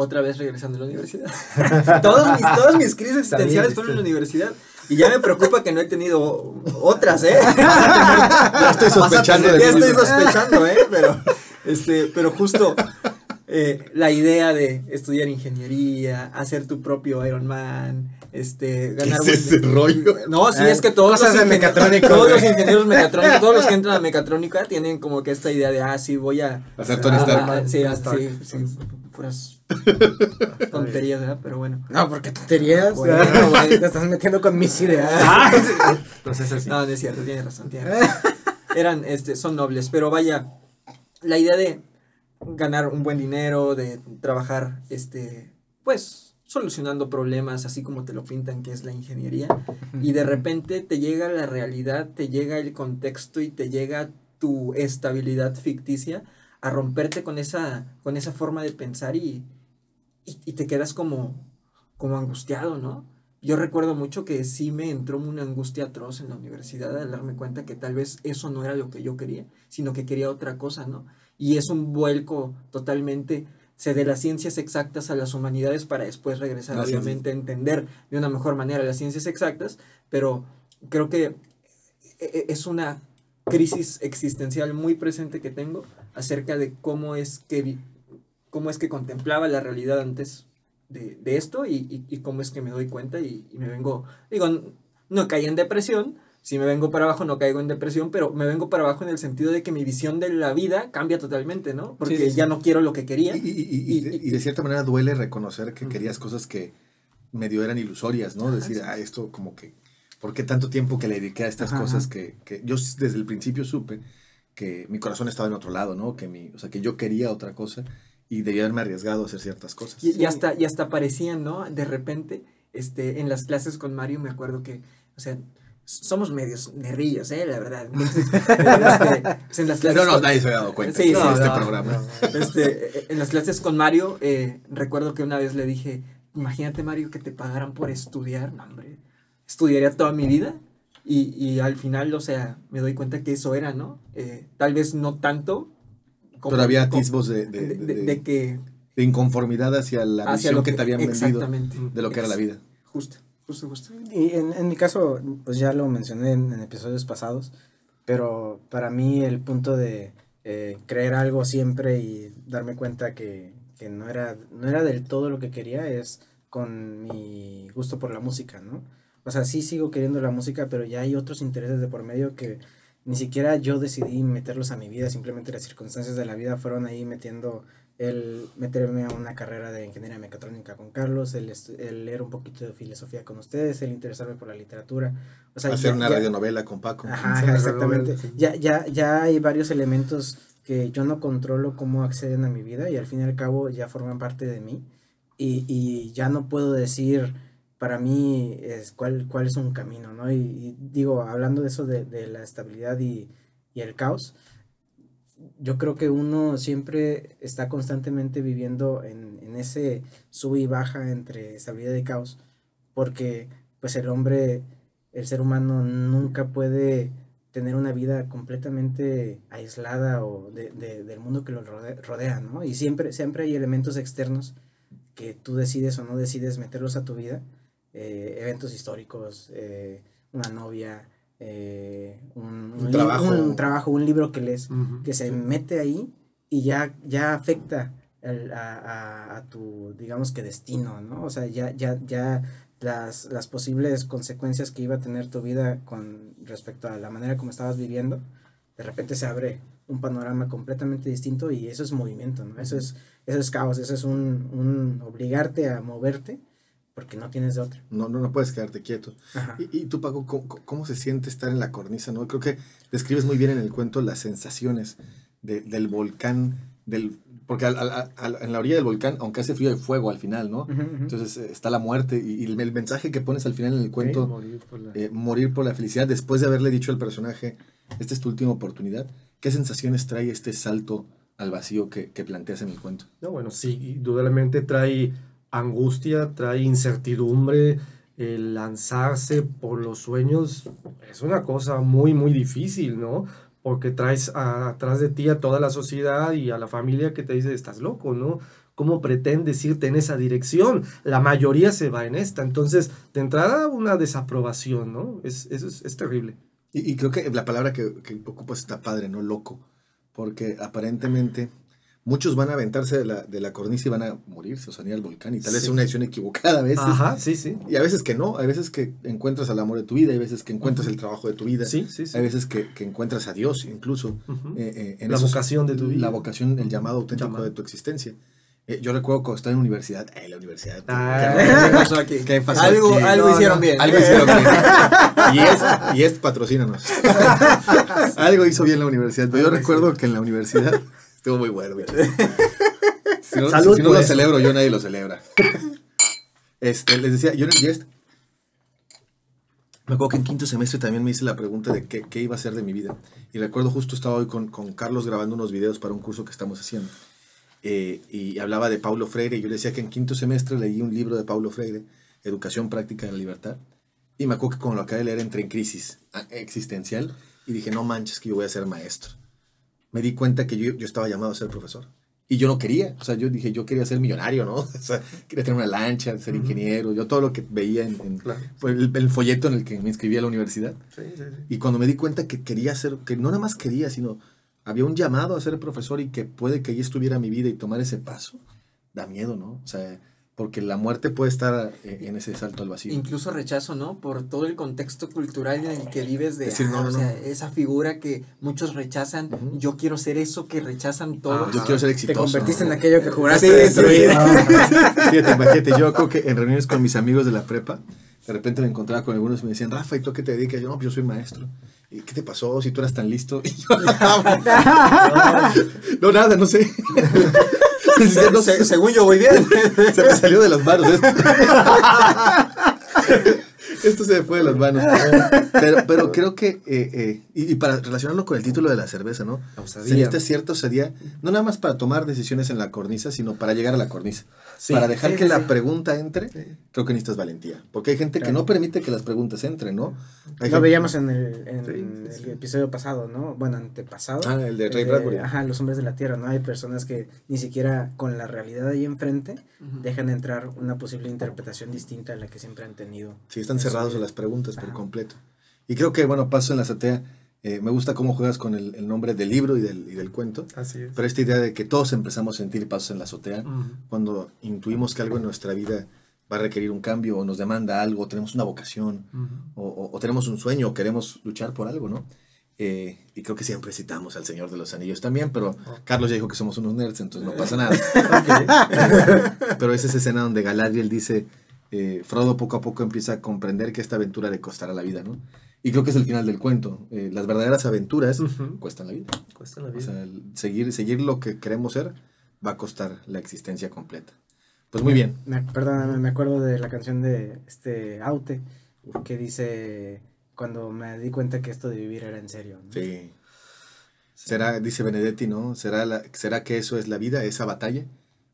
Speaker 4: otra vez regresando a la universidad. [LAUGHS] todos mis, todas mis crisis existenciales fueron en la universidad. Y ya me preocupa que no he tenido otras, ¿eh? [LAUGHS]
Speaker 1: ya estoy sospechando de
Speaker 4: Ya estoy sospechando, ¿eh? Pero, este, pero justo eh, la idea de estudiar ingeniería, hacer tu propio Iron Man, este, ganar
Speaker 1: ¿Qué es ese rollo?
Speaker 4: No, sí, es que todos los,
Speaker 3: mecatrónica,
Speaker 4: todos los ingenieros mecatrónicos, todos los que entran a [LAUGHS] mecatrónica tienen como que esta idea de, ah, sí, voy a...
Speaker 1: Hacer Tony Stark.
Speaker 4: ah, Sí, sí, sí, puras [LAUGHS] tonterías, ¿verdad? Pero bueno.
Speaker 3: No, porque tonterías.
Speaker 4: Bueno,
Speaker 3: güey, [LAUGHS] Te estás metiendo con mis ideas.
Speaker 2: Entonces así.
Speaker 4: No, no es cierto, tienes razón, tienes razón. [LAUGHS] Eran, este, son nobles, pero vaya, la idea de ganar un buen dinero, de trabajar, este, pues, solucionando problemas así como te lo pintan que es la ingeniería, y de repente te llega la realidad, te llega el contexto y te llega tu estabilidad ficticia a romperte con esa, con esa forma de pensar y, y, y te quedas como, como angustiado, ¿no? Yo recuerdo mucho que sí me entró una angustia atroz en la universidad al darme cuenta que tal vez eso no era lo que yo quería, sino que quería otra cosa, ¿no? Y es un vuelco totalmente se de las ciencias exactas a las humanidades para después regresar, obviamente, a entender de una mejor manera las ciencias exactas, pero creo que e- e- es una crisis existencial muy presente que tengo acerca de cómo es que cómo es que contemplaba la realidad antes de, de esto y, y- y cómo es que me doy cuenta y, y me vengo, digo, no caí en depresión, si me vengo para abajo no caigo en depresión, pero me vengo para abajo en el sentido de que mi visión de la vida cambia totalmente, ¿no? Porque
Speaker 3: sí, sí.
Speaker 4: ya no quiero lo que quería.
Speaker 1: Y, y- y- y de, y de cierta manera duele reconocer que querías cosas que medio eran ilusorias, ¿no? Decir, ah, esto como que, ¿por qué tanto tiempo que le dediqué a estas
Speaker 3: Ajá.
Speaker 1: cosas que, que yo desde el principio supe que mi corazón estaba en otro lado, ¿no? Que mi, o sea, que yo quería otra cosa y debía haberme arriesgado a hacer ciertas cosas.
Speaker 4: Y, y hasta, y hasta parecían, ¿no? De repente, este, en las clases con Mario me acuerdo que, o sea, somos medios nerrillos, ¿eh? La verdad. Entonces, [LAUGHS] este, pues, en las clases
Speaker 1: No, no,
Speaker 4: con-
Speaker 1: nadie se había dado cuenta
Speaker 4: Sí,
Speaker 1: de
Speaker 4: sí,
Speaker 1: este
Speaker 2: no,
Speaker 1: programa.
Speaker 2: no.
Speaker 4: este, en las clases con Mario, eh, recuerdo que una vez le dije, imagínate Mario que te pagaran por estudiar, no, hombre, estudiaría toda mi vida y, y al final, o sea, me doy cuenta que eso era, ¿no? Eh, tal vez no tanto. como-
Speaker 1: Pero había
Speaker 4: como-
Speaker 1: atisbos de, de-
Speaker 4: de,
Speaker 1: de-
Speaker 4: de- de que...
Speaker 1: de inconformidad hacia la
Speaker 4: hacia
Speaker 1: visión
Speaker 4: lo
Speaker 1: que, te habían vendido
Speaker 4: Exactamente.
Speaker 1: de lo que era la vida.
Speaker 4: Justo, justo, justo.
Speaker 3: Y en, en mi caso, pues ya lo mencioné en, en episodios pasados, pero para mí el punto de eh, creer algo siempre y darme cuenta que, que no, era, no era del todo lo que quería es con mi gusto por la música, ¿no? O sea, sí sigo queriendo la música, pero ya hay otros intereses de por medio que ni siquiera yo decidí meterlos a mi vida, simplemente las circunstancias de la vida fueron ahí metiendo el meterme a una carrera de ingeniería mecatrónica con Carlos, el, el leer un poquito de filosofía con ustedes, el interesarme por la literatura. O sea,
Speaker 1: Hacer
Speaker 3: ya-
Speaker 1: una
Speaker 3: ya-
Speaker 1: radionovela con Paco.
Speaker 3: Ajá, exactamente. Ya, ya, ya hay varios elementos que yo no controlo cómo acceden a mi vida y al fin y al cabo ya forman parte de mí. Y, y ya no puedo decir para mí es cuál, cuál es un camino, ¿no? Y, digo, hablando de eso de, la estabilidad y, el caos, yo creo que uno siempre está constantemente viviendo en, ese sub y baja entre estabilidad y caos, porque pues el hombre, el ser humano nunca puede tener una vida completamente aislada o de, de- del mundo que lo rode- rodea, ¿no? Y siempre, siempre hay elementos externos que tú decides o no decides meterlos a tu vida, eh, eventos históricos, eh, una novia, eh, un,
Speaker 1: trabajo.
Speaker 3: un trabajo, un libro que lees,
Speaker 2: Ujú.
Speaker 3: que se mete ahí y ya, ya afecta el- a, a- a tu, digamos que destino, ¿no? O sea, ya, ya, ya las, las posibles consecuencias que iba a tener tu vida con respecto a la manera como estabas viviendo, de repente se abre un panorama completamente distinto y eso es movimiento, ¿no? Eso es, eso es caos, eso es un, un obligarte a moverte porque no tienes de otra.
Speaker 1: No, no, no puedes quedarte quieto. Y, y tú, Paco, ¿cómo, cómo se siente estar en la cornisa? ¿no? Creo que describes muy bien en el cuento las sensaciones de- del volcán, del, porque al- al- al- en la orilla del volcán, aunque hace frío, hay fuego al final, ¿no?
Speaker 3: Ujú, ujú.
Speaker 1: Entonces eh, está la muerte y, y el, el mensaje que pones al final en el cuento,
Speaker 2: Morir por la-
Speaker 1: eh, morir por la felicidad, después de haberle dicho al personaje, esta es tu última oportunidad, ¿qué sensaciones trae este salto al vacío que, que planteas en el cuento?
Speaker 2: No, bueno, sí, indudablemente trae angustia, trae incertidumbre, el lanzarse por los sueños es una cosa muy, muy difícil, ¿no? porque traes a- atrás de ti a toda la sociedad y a la familia que te dice, estás loco, ¿no? ¿Cómo pretendes irte en esa dirección? La mayoría se va en esta. Entonces, de entrada, una desaprobación, ¿no? Es, es, es terrible.
Speaker 1: Y, y creo que la palabra que, que ocupas está padre, ¿no? Loco. Porque aparentemente muchos van a aventarse de la, de la cornisa y van a morirse o salir al volcán. Y tal vez
Speaker 2: Sí.
Speaker 1: es una decisión equivocada a veces.
Speaker 2: Ajá, sí, sí.
Speaker 1: Y a veces que no. Hay veces que encuentras al amor de tu vida. Hay veces que encuentras el trabajo de tu vida.
Speaker 2: Sí, sí, sí.
Speaker 1: Hay veces que, que encuentras a Dios incluso. Eh, eh, en
Speaker 2: La
Speaker 1: esos-
Speaker 2: vocación de tu vida.
Speaker 1: La vocación, el llamado auténtico de tu existencia. Eh, yo recuerdo cuando estaba en universidad. Eh, la universidad.
Speaker 2: Ah.
Speaker 4: ¿Qué pasó aquí?
Speaker 1: ¿Qué pasó
Speaker 4: algo
Speaker 1: aquí?
Speaker 4: algo
Speaker 2: No,
Speaker 4: hicieron
Speaker 2: no.
Speaker 4: bien.
Speaker 1: Algo hicieron bien. Y es, y es patrocínanos. [LAUGHS] Algo hizo bien la universidad. Pero yo recuerdo que en la universidad estuvo muy bueno. [LAUGHS] Si no,
Speaker 2: Salud
Speaker 1: si no lo
Speaker 2: eso.
Speaker 1: celebro, yo nadie lo celebra. Este, les decía, yo en el Jest, me acuerdo que en quinto semestre también me hice la pregunta de qué, qué iba a hacer de mi vida. Y recuerdo justo estaba hoy con, con Carlos grabando unos videos para un curso que estamos haciendo. Eh, y hablaba de Paulo Freire. Y yo le decía que en quinto semestre leí un libro de Paulo Freire, Educación Práctica de la Libertad. Y me acuerdo que cuando lo acabé de leer entré en crisis ah, existencial y dije, no manches que yo voy a ser maestro. Me di cuenta que yo, yo estaba llamado a ser profesor. Y yo no quería, o sea, yo dije, yo quería ser millonario, ¿no? [LAUGHS] O sea, quería tener una lancha, ser ingeniero, yo todo lo que veía en, en-
Speaker 2: Claro.
Speaker 1: fue el, el folleto en el que me inscribí a la universidad.
Speaker 2: Sí, sí, sí.
Speaker 1: Y cuando me di cuenta que quería ser, que no nada más quería, sino había un llamado a ser profesor y que puede que ahí estuviera mi vida y tomar ese paso, da miedo, ¿no? O sea, porque la muerte puede estar eh, en ese salto al vacío.
Speaker 4: Incluso rechazo, ¿no? Por todo el contexto cultural en el que vives de
Speaker 1: Decir, no,
Speaker 4: ah,
Speaker 1: no,
Speaker 4: o sea,
Speaker 1: no.
Speaker 4: esa figura que muchos rechazan. Yo quiero ser eso que rechazan todos.
Speaker 1: Yo quiero ser
Speaker 3: Te
Speaker 1: exitoso.
Speaker 3: convertiste
Speaker 1: ¿no?
Speaker 3: en aquello que juraste
Speaker 1: Sí,
Speaker 3: destruir.
Speaker 1: sí. Fíjate, imagínate, yo creo que en reuniones con mis amigos de la prepa, de repente me encontraba con algunos y me decían, Rafa, ¿y tú qué te dedicas? Yo, no, pues yo soy maestro. ¿Y qué te pasó si tú eras tan listo? [LAUGHS] Y yo, no, nada, no sé. [LAUGHS]
Speaker 4: Se- según yo voy bien. [LAUGHS]
Speaker 1: se me salió de las manos esto. [LAUGHS] Esto se me fue de las manos. Pero, pero creo que, eh, eh, y, y para relacionarlo con el título de la cerveza, ¿no?
Speaker 2: La osadía.
Speaker 1: Se necesita cierta osadía, no nada más para tomar decisiones en la cornisa, sino para llegar a la cornisa.
Speaker 2: Sí,
Speaker 1: para dejar
Speaker 3: sí,
Speaker 1: que
Speaker 3: sí,
Speaker 1: la pregunta entre,
Speaker 2: Sí.
Speaker 1: creo que necesitas valentía. Porque hay gente que no permite que las preguntas entren, ¿no? Hay
Speaker 3: Lo
Speaker 1: gente-
Speaker 3: veíamos en el, en
Speaker 2: Sí,
Speaker 3: el
Speaker 2: sí, sí.
Speaker 3: episodio pasado, ¿no? Bueno, antepasado.
Speaker 1: Ah, el de Ray Bradbury.
Speaker 3: Ajá, los hombres de la tierra, ¿no? Hay personas que ni siquiera con la realidad ahí enfrente dejan entrar una posible interpretación distinta a la que siempre han tenido.
Speaker 1: Sí, están cerrados a las preguntas por completo. Y creo que, bueno, paso en la azotea. Eh, me gusta cómo juegas con el, el nombre del libro y del, y del cuento.
Speaker 2: Así es.
Speaker 1: Pero esta idea de que todos empezamos a sentir pasos en la azotea, cuando intuimos que algo en nuestra vida va a requerir un cambio o nos demanda algo, o tenemos una vocación,
Speaker 2: Ujú.
Speaker 1: o, o- o tenemos un sueño, o queremos luchar por algo, ¿no? Eh, y creo que siempre citamos al Señor de los Anillos también, pero Carlos ya dijo que somos unos nerds, entonces no pasa [LAUGHS] nada. pero es esa escena donde Galadriel dice, eh, Frodo poco a poco empieza a comprender que esta aventura le costará la vida, ¿no? Y creo que es el final del cuento. Eh, las verdaderas aventuras cuestan la vida.
Speaker 2: Cuesta la
Speaker 1: O
Speaker 2: vida.
Speaker 1: sea, el seguir, seguir lo que queremos ser va a costar la existencia completa. Pues muy bien.
Speaker 3: Me, perdóname, me acuerdo de la canción de este Aute que dice cuando me di cuenta que esto de vivir era en serio. ¿no?
Speaker 1: Sí. Será, dice Benedetti, ¿no? ¿Será, la, ¿Será que eso es la vida, esa batalla?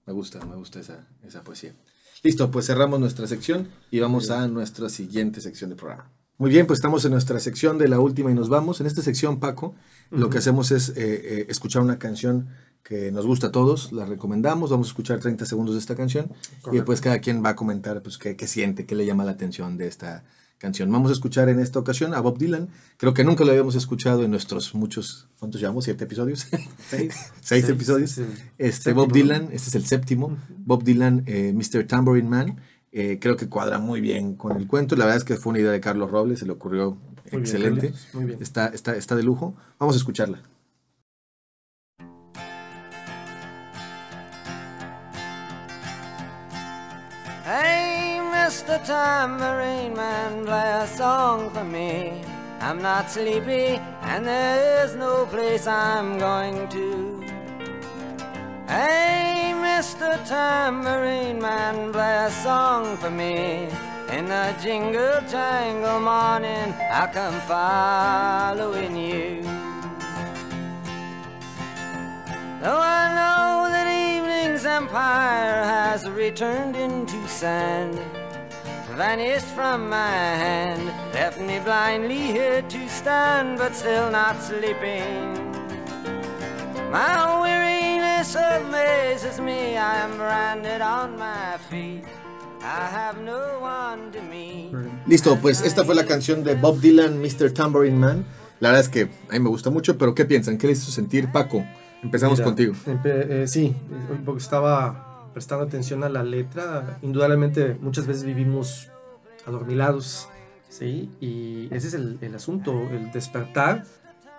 Speaker 1: Me gusta, me gusta esa, esa poesía. Listo, pues cerramos nuestra sección y vamos a nuestra siguiente sección de programa. Muy bien, pues estamos en nuestra sección de la última y nos vamos. En esta sección, Paco, lo que hacemos es eh, eh, escuchar una canción que nos gusta a todos, la recomendamos, vamos a escuchar 30 segundos de esta canción y después cada quien va a comentar pues, qué, qué siente, qué le llama la atención de esta canción. Vamos a escuchar en esta ocasión a Bob Dylan. Creo que nunca lo habíamos escuchado en nuestros muchos, ¿cuántos llevamos? ¿Siete episodios?
Speaker 3: Seis. [LAUGHS]
Speaker 1: Seis episodios.
Speaker 2: sí.
Speaker 1: Este,
Speaker 2: Séptimo,
Speaker 1: Bob. Dylan, este es el séptimo. Bob Dylan, eh, Mr. Tambourine Man. Eh, creo que cuadra muy bien con el cuento. La verdad es que fue una idea de Carlos Robles, se le ocurrió
Speaker 2: Muy bien,
Speaker 1: excelente.
Speaker 2: Carlitos, Muy bien.
Speaker 1: está, está, está de lujo. Vamos a escucharla.
Speaker 5: Hey, Mr. Tambourine Man, play a song for me. I'm not sleepy, and there is no place I'm going to. Hey, Mr. Tambourine Man, play a song for me. In the jingle jangle morning, I come following you. Though I know that evening's empire has returned into sand, vanished from my hand, left me blindly here to stand, but still not sleeping. My weariness amazes me, I am branded on my feet. I have no one to meet.
Speaker 1: Listo, pues esta fue la canción de Bob Dylan, Mr. Tambourine Man. La verdad es que a mí me gusta mucho, pero ¿qué piensan? ¿Qué les hizo sentir Paco? Empezamos
Speaker 2: Mira,
Speaker 1: contigo.
Speaker 2: empe- eh, sí, eh, porque estaba prestando atención a la letra. Indudablemente muchas veces vivimos adormilados, ¿sí? Y ese es el, el asunto, el despertar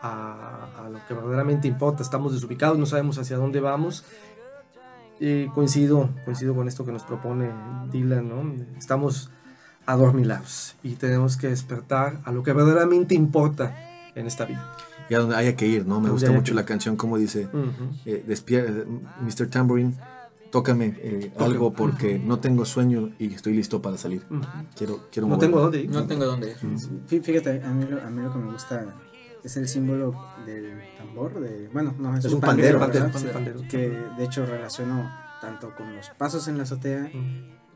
Speaker 2: a, a lo que verdaderamente importa. Estamos desubicados, no sabemos hacia dónde vamos. Y coincido, coincido con esto que nos propone Dylan, ¿no? Estamos adormilados y tenemos que despertar a lo que verdaderamente importa en esta vida.
Speaker 1: Y a donde haya que ir, ¿no? Me gusta mucho
Speaker 2: que
Speaker 1: la canción, como dice,
Speaker 2: Ujú.
Speaker 1: eh, despier- eh, Mr. Tambourine, tócame eh, algo porque no tengo sueño y estoy listo para salir.
Speaker 2: Ujú.
Speaker 1: Quiero, quiero
Speaker 2: No
Speaker 1: moverme.
Speaker 2: tengo dónde ir.
Speaker 4: No tengo dónde ir.
Speaker 3: Fí- Fíjate, a mí, lo, a mí lo que me gusta es el símbolo del tambor, de, bueno, no, es,
Speaker 1: Es
Speaker 3: un
Speaker 1: un
Speaker 3: pandero,
Speaker 1: pandero,
Speaker 2: pandero.
Speaker 3: que de hecho relaciono tanto con los pasos en la azotea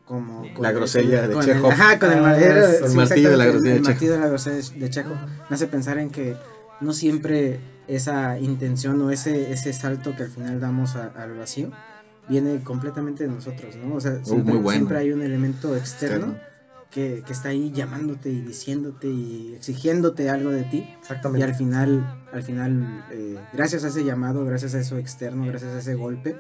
Speaker 3: como con
Speaker 1: La
Speaker 3: el-
Speaker 1: grosella de
Speaker 3: con
Speaker 1: Chekhov.
Speaker 3: El, ajá, con el
Speaker 2: Ah,
Speaker 3: madero,
Speaker 2: eso.
Speaker 1: El
Speaker 3: sí,
Speaker 1: martillo de la grosella de
Speaker 3: el
Speaker 1: Chekhov.
Speaker 3: martillo de la grosella de Chekhov me hace pensar en que no siempre esa intención o ese, ese salto que al final damos a- al vacío viene completamente de nosotros, ¿no? O sea, siempre,
Speaker 1: Uh, bueno.
Speaker 3: siempre hay un elemento externo,
Speaker 1: Externo.
Speaker 3: Que, que está ahí llamándote y diciéndote y exigiéndote algo de ti. Y
Speaker 2: Exactamente.
Speaker 3: al final, al final eh, gracias a ese llamado, gracias a eso externo, gracias a ese golpe,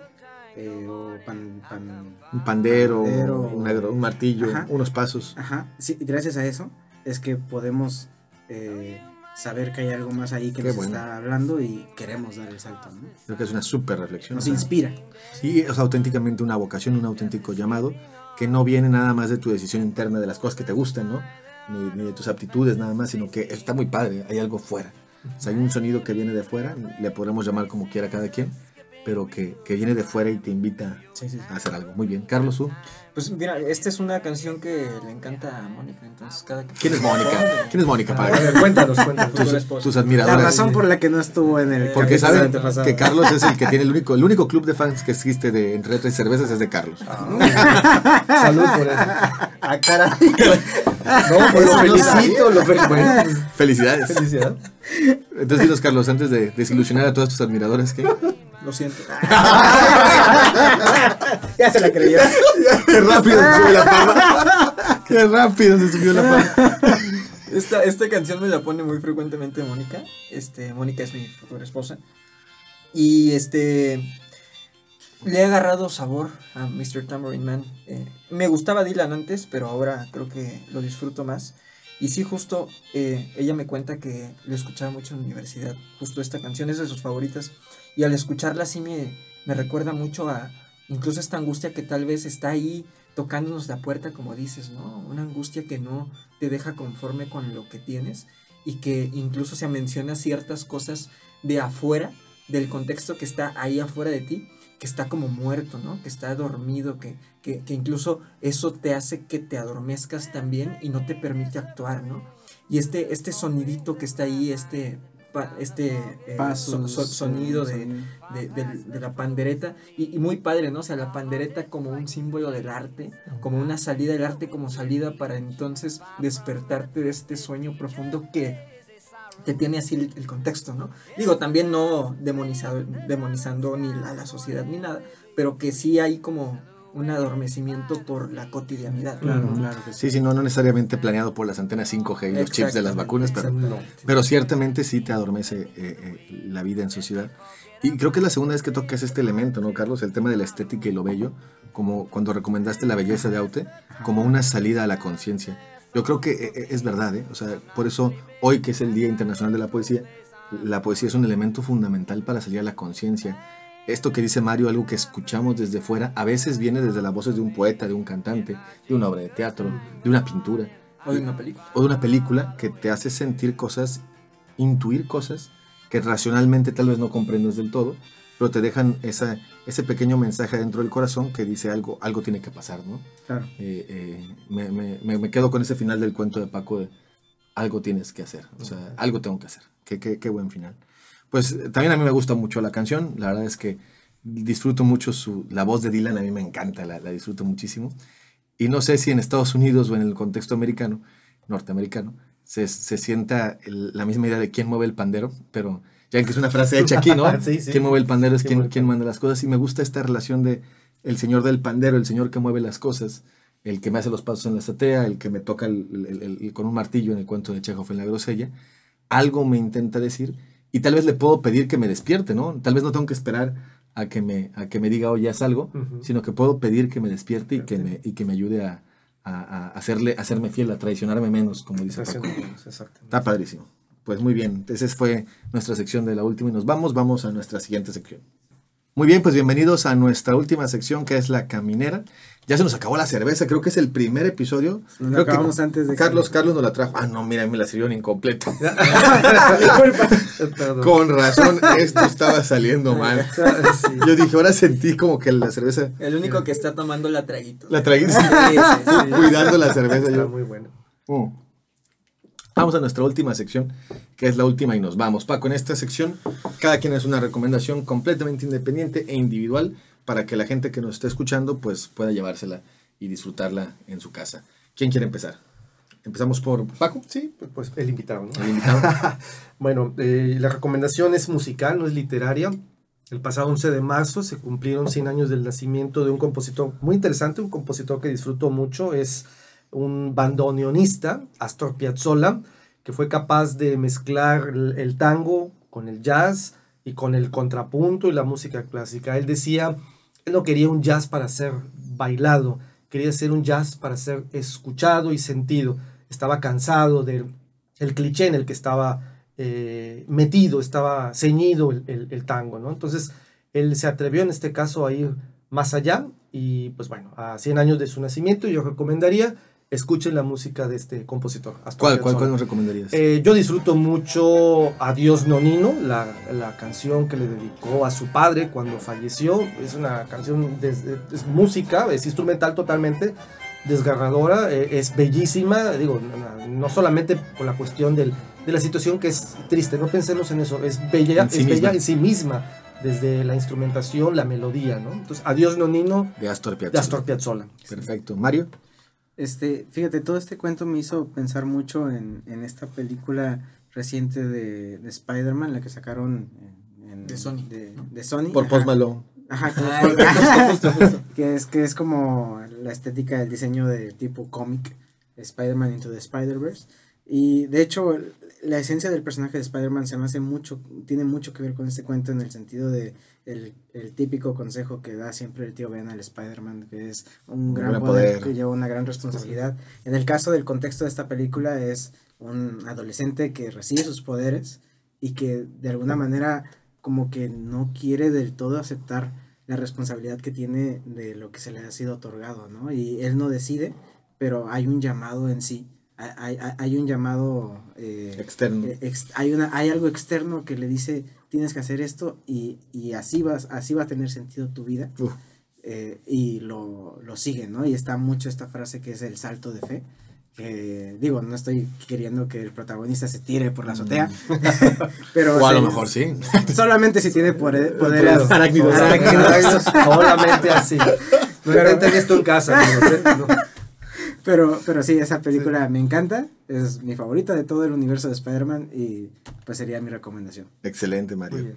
Speaker 3: eh, o pan, pan-
Speaker 1: Un pandero,
Speaker 3: Pandero.
Speaker 1: una gro- un martillo,
Speaker 3: Ajá.
Speaker 1: unos pasos.
Speaker 3: ajá, sí, gracias a eso es que podemos eh, saber que hay algo más ahí que
Speaker 1: Qué
Speaker 3: nos
Speaker 1: bueno.
Speaker 3: está hablando y queremos dar el salto, ¿no?
Speaker 1: Creo que es una súper reflexión.
Speaker 3: Nos
Speaker 1: o sea,
Speaker 3: inspira.
Speaker 1: Y es auténticamente una vocación, un auténtico llamado que no viene nada más de tu decisión interna, de las cosas que te gustan, ¿no? Ni, ni de tus aptitudes nada más, sino que está muy padre, hay algo fuera. O sea, hay un sonido que viene de fuera, le podremos llamar como quiera cada quien, pero que, que viene de fuera y te invita
Speaker 3: Sí, sí, sí.
Speaker 1: a hacer algo. Muy bien. Carlos, ¿tú?
Speaker 4: Pues mira, esta es una canción que le encanta a Mónica, entonces cada que...
Speaker 1: ¿Quién es [LAUGHS] Mónica? ¿Quién es Mónica?
Speaker 2: A
Speaker 1: Para
Speaker 2: ver, cuéntanos, cuéntanos.
Speaker 1: Tus, tus
Speaker 3: La
Speaker 1: admiradoras.
Speaker 3: razón por la que no estuvo en el
Speaker 1: Porque
Speaker 3: capítulo
Speaker 1: saben que Carlos es el que tiene el único, el único club de fans que existe de entre otras cervezas es de Carlos.
Speaker 2: Salud por eso.
Speaker 3: Ah, caray.
Speaker 2: No, pues lo felicito, lo felicito. Bueno,
Speaker 1: Felicidades.
Speaker 2: felicidad.
Speaker 1: Entonces dinos, Carlos, antes de desilusionar a todas tus admiradoras, ¿qué?
Speaker 4: Lo siento. [LAUGHS]
Speaker 3: ya se la creyó.
Speaker 1: ¡Qué rápido se sube la fama! ¡Qué rápido se subió la fama!
Speaker 4: Esta, esta canción me la pone muy frecuentemente Mónica. Este, Mónica es mi futura esposa. Y este. Le he agarrado sabor a Mr. Tambourine Man. Eh, me gustaba Dylan antes, pero ahora creo que lo disfruto más. Y sí, justo eh, ella me cuenta que lo escuchaba mucho en la universidad. Justo esta canción es de sus favoritas. Y al escucharla sí me, me recuerda mucho a incluso esta angustia que tal vez está ahí tocándonos la puerta, como dices, ¿no? Una angustia que no te deja conforme con lo que tienes y que incluso se menciona ciertas cosas de afuera, del contexto que está ahí afuera de ti, que está como muerto, ¿no? Que está dormido, que, que, que incluso eso te hace que te adormezcas también y no te permite actuar, ¿no? Y este, este sonidito que está ahí, este, este eh,
Speaker 3: Pasos,
Speaker 4: so- so- sonido de,
Speaker 3: sonido.
Speaker 4: de, de- de la pandereta y, y muy padre, ¿no? O sea, la pandereta como un símbolo del arte, como una salida del arte, como salida para entonces despertarte de este sueño profundo que te tiene así el, el contexto, ¿no? Digo, también no demonizado, demonizando ni a la sociedad ni nada, pero que sí hay como un adormecimiento por la cotidianidad.
Speaker 3: Claro, claro que sí.
Speaker 1: Sí, sí, no, no necesariamente planeado por las antenas 5G y los chips de las vacunas, pero,
Speaker 2: No.
Speaker 1: pero ciertamente sí te adormece eh, eh, la vida en sociedad. Y creo que es la segunda vez que tocas este elemento, ¿no, Carlos? El tema de la estética y lo bello, como cuando recomendaste la belleza de Aute, como una salida a la conciencia. Yo creo que eh, es verdad, ¿eh? O sea, por eso hoy que es el Día Internacional de la Poesía, la poesía es un elemento fundamental para salir a la conciencia. Esto que dice Mario, algo que escuchamos desde fuera, a veces viene desde las voces de un poeta, de un cantante, de una obra de teatro, de una pintura
Speaker 4: O de una película.
Speaker 1: o de una película que te hace sentir cosas, intuir cosas que racionalmente tal vez no comprendes del todo, pero te dejan esa, ese pequeño mensaje dentro del corazón que dice algo, algo tiene que pasar, ¿no?
Speaker 3: Claro.
Speaker 1: Eh, eh, me, me- me- me quedo con ese final del cuento de Paco de algo tienes que hacer, o sea, algo tengo que hacer. Qué, qué- qué buen final. Pues también a mí me gusta mucho la canción, la verdad es que disfruto mucho su, la voz de Dylan, a mí me encanta, la, la disfruto muchísimo. Y no sé si en Estados Unidos o en el contexto americano, norteamericano, se, se sienta el- la misma idea de quién mueve el pandero, pero ya que es una frase hecha aquí, ¿no? [LAUGHS]
Speaker 2: Sí, sí.
Speaker 1: Quién mueve el pandero es
Speaker 2: ¿Quién
Speaker 1: quien, quien manda las cosas. Y me gusta esta relación de el señor del pandero, el señor que mueve las cosas, el que me hace los pasos en la azotea, el que me toca el- el- con un martillo en el cuento de Chekhov en la grosella. Algo me intenta decir y tal vez le puedo pedir que me despierte, ¿no? Tal vez no tengo que esperar a que me, a que me diga, oye, haz algo,
Speaker 2: Ujú.
Speaker 1: sino que puedo pedir que me despierte y que me, y que me ayude a, a- a hacerle, a hacerme fiel, a traicionarme menos, como dice Paco. Está padrísimo. Pues muy bien, esa fue nuestra sección de la última y nos vamos, vamos a nuestra siguiente sección. Muy bien, pues bienvenidos a nuestra última sección que es la caminera. Ya se nos acabó la cerveza, creo que es el primer episodio.
Speaker 3: Nos
Speaker 1: Creo que
Speaker 3: acabamos antes de que-
Speaker 1: Carlos, Carlos nos la trajo. Ah, no, mira, me la sirvieron incompleta. [LAUGHS] [LAUGHS] Con razón, esto estaba saliendo mal. [LAUGHS]
Speaker 2: Sí.
Speaker 1: Yo dije, ahora sentí como que la cerveza
Speaker 4: El único que está tomando la traguito.
Speaker 1: la traí
Speaker 4: Sí, sí, sí.
Speaker 1: cuidando la cerveza.
Speaker 2: Está
Speaker 1: Yo.
Speaker 2: muy bueno.
Speaker 1: Mm. Vamos a nuestra última sección, que es la última y nos vamos. Paco, en esta sección, cada quien es una recomendación completamente independiente e individual para que la gente que nos esté escuchando pues pueda llevársela y disfrutarla en su casa. ¿Quién quiere empezar? Empezamos por Paco,
Speaker 2: Sí, pues el invitado, ¿no?
Speaker 1: el invitado. [LAUGHS]
Speaker 2: Bueno, eh, la recomendación es musical, no es literaria. El pasado 11 de marzo se cumplieron 100 años del nacimiento de un compositor muy interesante, un compositor que disfruto mucho, es un bandoneonista, Astor Piazzolla, que fue capaz de mezclar el, tango con el jazz y con el contrapunto y la música clásica. Él decía, él no quería un jazz para ser bailado, quería ser un jazz para ser escuchado y sentido. Estaba cansado del el cliché en el que estaba eh, metido, estaba ceñido el, el- el tango, ¿no? Entonces, él se atrevió en este caso a ir más allá y, pues bueno, a 100 años de su nacimiento, yo recomendaría, escuchen la música de este compositor.
Speaker 1: ¿Cuál, cuál, cuál nos recomendarías?
Speaker 2: Eh, yo disfruto mucho Adiós Nonino, la, la canción que le dedicó a su padre cuando falleció. Es una canción, de, es música, es instrumental totalmente, desgarradora, eh, es bellísima, digo, no, no solamente por la cuestión del, de la situación que es triste, no pensemos en eso, es bella,
Speaker 1: En sí
Speaker 2: es bella
Speaker 1: misma.
Speaker 2: en sí misma, desde la instrumentación, la melodía, ¿no? Entonces, Adiós Nonino
Speaker 1: de Astor
Speaker 2: de
Speaker 1: Piazzolla.
Speaker 2: Astor Piazzolla.
Speaker 1: Perfecto. Mario.
Speaker 3: Este, fíjate, todo este cuento me hizo pensar mucho en, en esta película reciente de, de Spider-Man, la que sacaron en- en-
Speaker 4: De Sony.
Speaker 3: De, de Sony.
Speaker 1: Por. Post Malone.
Speaker 3: Ajá, que, [LAUGHS]
Speaker 4: justo, justo, justo.
Speaker 3: que es, que es como la estética, el diseño de tipo cómic, Spider-Man Into the Spider-Verse. Y de hecho, la esencia del personaje de Spider-Man se me hace mucho, tiene mucho que ver con este cuento en el sentido de el, el típico consejo que da siempre el tío Ben al Spider-Man, que es un gran,
Speaker 1: gran
Speaker 3: poder,
Speaker 1: poder.
Speaker 3: que lleva una gran responsabilidad. En el caso del contexto de esta película es un adolescente que recibe sus poderes y que de alguna manera como que no quiere del todo aceptar la responsabilidad que tiene de lo que se le ha sido otorgado, ¿no? Y él no decide, pero hay un llamado en sí, hay, hay- hay un llamado, eh,
Speaker 1: Externo.
Speaker 3: eh, ex- hay, una, hay algo externo que le dice, tienes que hacer esto y, y así, vas, así va a tener sentido tu vida. Eh, y lo, lo sigue, ¿no? Y está mucho esta frase que es el salto de fe. Que digo, no estoy queriendo que el protagonista se tire por la azotea, [LAUGHS] pero
Speaker 1: Mm. o a lo
Speaker 3: se-
Speaker 1: mejor sí. [LAUGHS]
Speaker 3: solamente si tiene poder- poderes
Speaker 1: Arácnidos.
Speaker 3: arácnidos.
Speaker 2: Solamente así. No
Speaker 3: Pero-
Speaker 2: intenten esto en casa, ¿eh? No.
Speaker 3: Pero, pero sí, esa película me encanta. Es mi favorita de todo el universo de Spider-Man y pues sería mi recomendación.
Speaker 1: Excelente, Mario.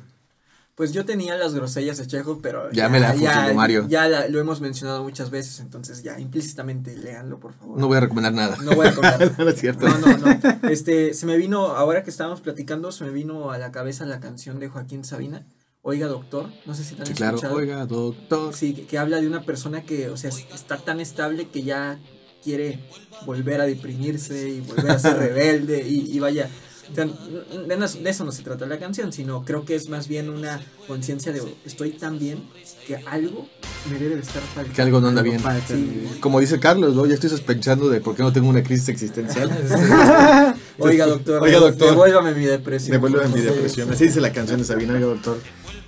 Speaker 4: Pues yo tenía las grosellas de Chekhov, pero
Speaker 1: Ya me la ha fusilado Mario.
Speaker 4: Ya la- lo hemos mencionado muchas veces, entonces ya implícitamente léanlo, por favor.
Speaker 1: No voy a recomendar nada.
Speaker 4: No voy a contar. [LAUGHS]
Speaker 1: no es cierto.
Speaker 4: No, no, no. Este, se me vino, ahora que estábamos platicando, se me vino a la cabeza la canción de Joaquín Sabina, Oiga Doctor, no sé si la han
Speaker 1: Sí, claro.
Speaker 4: escuchado.
Speaker 1: Oiga, doctor.
Speaker 4: Sí, que, que habla de una persona que, o sea, es- está tan estable que ya quiere volver a deprimirse y volver a ser rebelde y, y vaya. o sea, de, eso no se trata la canción, sino creo que es más bien una conciencia de estoy tan bien que algo me debe de estar faltando.
Speaker 1: Que algo no anda bien.
Speaker 4: Sí.
Speaker 1: Como dice Carlos, ¿no? ya estoy sospechando de por qué no tengo una crisis existencial. [LAUGHS]
Speaker 4: Oiga, doctor,
Speaker 1: Oiga, doctor.
Speaker 4: devuélvame mi depresión.
Speaker 1: Devuélveme mi depresión. Así dice la canción de Sabina, oiga, doctor.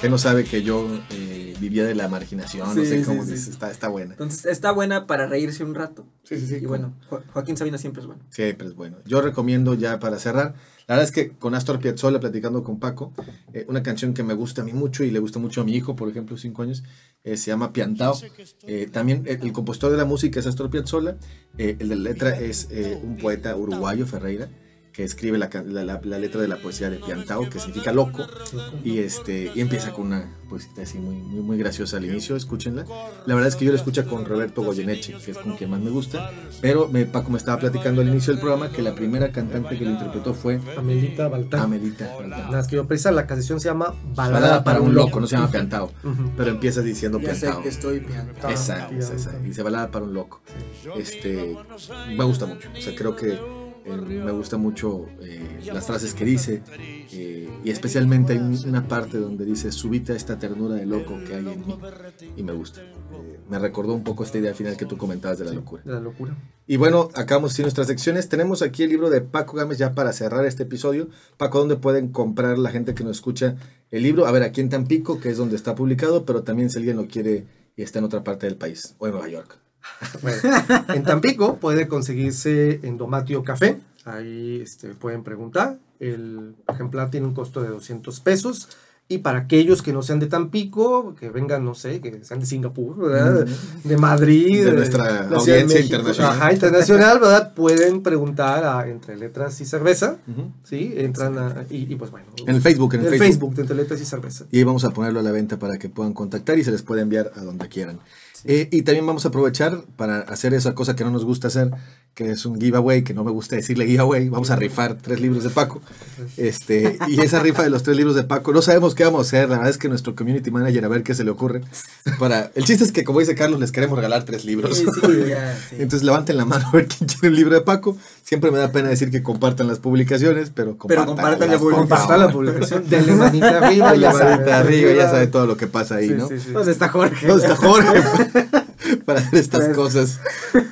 Speaker 1: Que no sabe que yo eh, vivía de la marginación, no sé
Speaker 4: sí,
Speaker 1: cómo
Speaker 4: sí.
Speaker 1: dices, está, está buena.
Speaker 4: Entonces está buena para reírse un rato.
Speaker 1: Sí, sí, sí.
Speaker 4: Y bueno, Jo- Joaquín Sabina siempre es bueno.
Speaker 1: Siempre es bueno. Yo recomiendo ya para cerrar. La verdad es que con Astor Piazzolla, platicando con Paco, eh, una canción que me gusta a mí mucho y le gusta mucho a mi hijo, por ejemplo, cinco años, eh, se llama Piantao. Eh, también el compositor de la música es Astor Piazzolla. el de la letra es un poeta uruguayo, Ferreira, que escribe la, la- la- la letra de la poesía de Piantao, que significa loco. Y, este, y empieza con una poesita así muy, muy, muy graciosa al inicio, escúchenla. La verdad es que yo la escucho con Roberto Goyeneche, que es con quien más me gusta. Pero me, Paco me estaba platicando al inicio del programa que la primera cantante que lo interpretó fue
Speaker 2: Amelita Baltán.
Speaker 1: Amelita.
Speaker 2: Nada más que yo precisa, la canción se llama Balada,
Speaker 1: Balada para un loco, no se llama Piantao.
Speaker 2: Ujú.
Speaker 1: Pero empieza diciendo
Speaker 4: Ya sé
Speaker 1: Piantao.
Speaker 4: que estoy piantao.
Speaker 1: Esa, esa, esa. Dice balada para un loco. Este, me gusta mucho. O sea, creo que eh, me gusta mucho eh, las frases que dice. eh, y especialmente hay un- una parte donde dice, subite a esta ternura de loco que hay en mí. Y me gusta. Me recordó un poco esta idea final que tú comentabas de la locura.
Speaker 2: De la locura.
Speaker 1: Y bueno, acabamos así nuestras secciones. Tenemos aquí el libro de Paco Gámez ya para cerrar este episodio. Paco, ¿dónde pueden comprar la gente que nos escucha el libro? A ver, aquí en Tampico, que es donde está publicado, pero también si alguien lo quiere y está en otra parte del país, o en Nueva York. [LAUGHS]
Speaker 2: Bueno, en Tampico puede conseguirse en Domatio Café. Ahí este, pueden preguntar. El ejemplar tiene un costo de 200 pesos. Y para aquellos que no sean de Tampico, que vengan, no sé, que sean de Singapur, ¿verdad? de Madrid,
Speaker 1: De nuestra
Speaker 2: de
Speaker 1: audiencia
Speaker 2: México,
Speaker 1: internacional.
Speaker 2: Ajá, internacional, ¿verdad? Pueden preguntar a Entre Letras y Cerveza,
Speaker 1: Ujú.
Speaker 2: ¿sí? Entran a, y, y pues bueno.
Speaker 1: En el Facebook, en el
Speaker 2: el
Speaker 1: Facebook.
Speaker 2: Facebook de Entre Letras y Cerveza.
Speaker 1: Y ahí vamos a ponerlo a la venta para que puedan contactar y se les puede enviar a donde quieran. Eh, y también vamos a aprovechar para hacer esa cosa que no nos gusta hacer, que es un giveaway, que no me gusta decirle giveaway. Vamos a rifar tres libros de Paco. Este, y esa rifa de los tres libros de Paco, no sabemos qué vamos a hacer. La verdad es que nuestro community manager, a ver qué se le ocurre. Para, el chiste es que, como dice Carlos, les queremos regalar tres libros.
Speaker 4: Sí, sí, ya, [LAUGHS] sí.
Speaker 1: Entonces levanten la mano a ver quién quiere el libro de Paco. Siempre me da pena decir que compartan las publicaciones, pero compartan.
Speaker 4: compartan la publicación.
Speaker 2: Compartan la publicación. Denle [LAUGHS] manita arriba.
Speaker 1: Dale
Speaker 2: ya
Speaker 1: manita arriba, ya sabe todo lo que pasa ahí,
Speaker 2: Sí,
Speaker 1: ¿no?
Speaker 2: sí, sí.
Speaker 3: ¿Dónde está Jorge?
Speaker 1: ¿Dónde está Jorge [LAUGHS] para hacer estas cosas?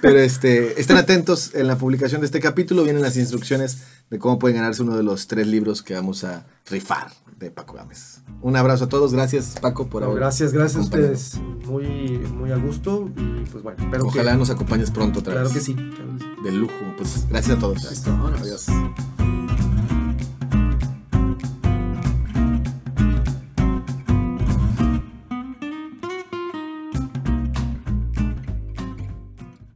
Speaker 1: Pero este, estén atentos en la publicación de este capítulo, vienen las instrucciones de cómo pueden ganarse uno de los tres libros que vamos a rifar de Paco Gámez. Un abrazo a todos, gracias Paco por
Speaker 2: No,
Speaker 1: haber
Speaker 2: gracias, gracias a
Speaker 1: acompañarnos.
Speaker 2: ustedes. Muy, muy a gusto. Y pues bueno, espero
Speaker 1: Ojalá
Speaker 2: que,
Speaker 1: nos acompañes pronto otra
Speaker 2: Claro
Speaker 1: vez.
Speaker 2: que sí. claro que sí.
Speaker 1: De lujo, pues gracias a todos.
Speaker 4: Vámonos.
Speaker 1: Adiós.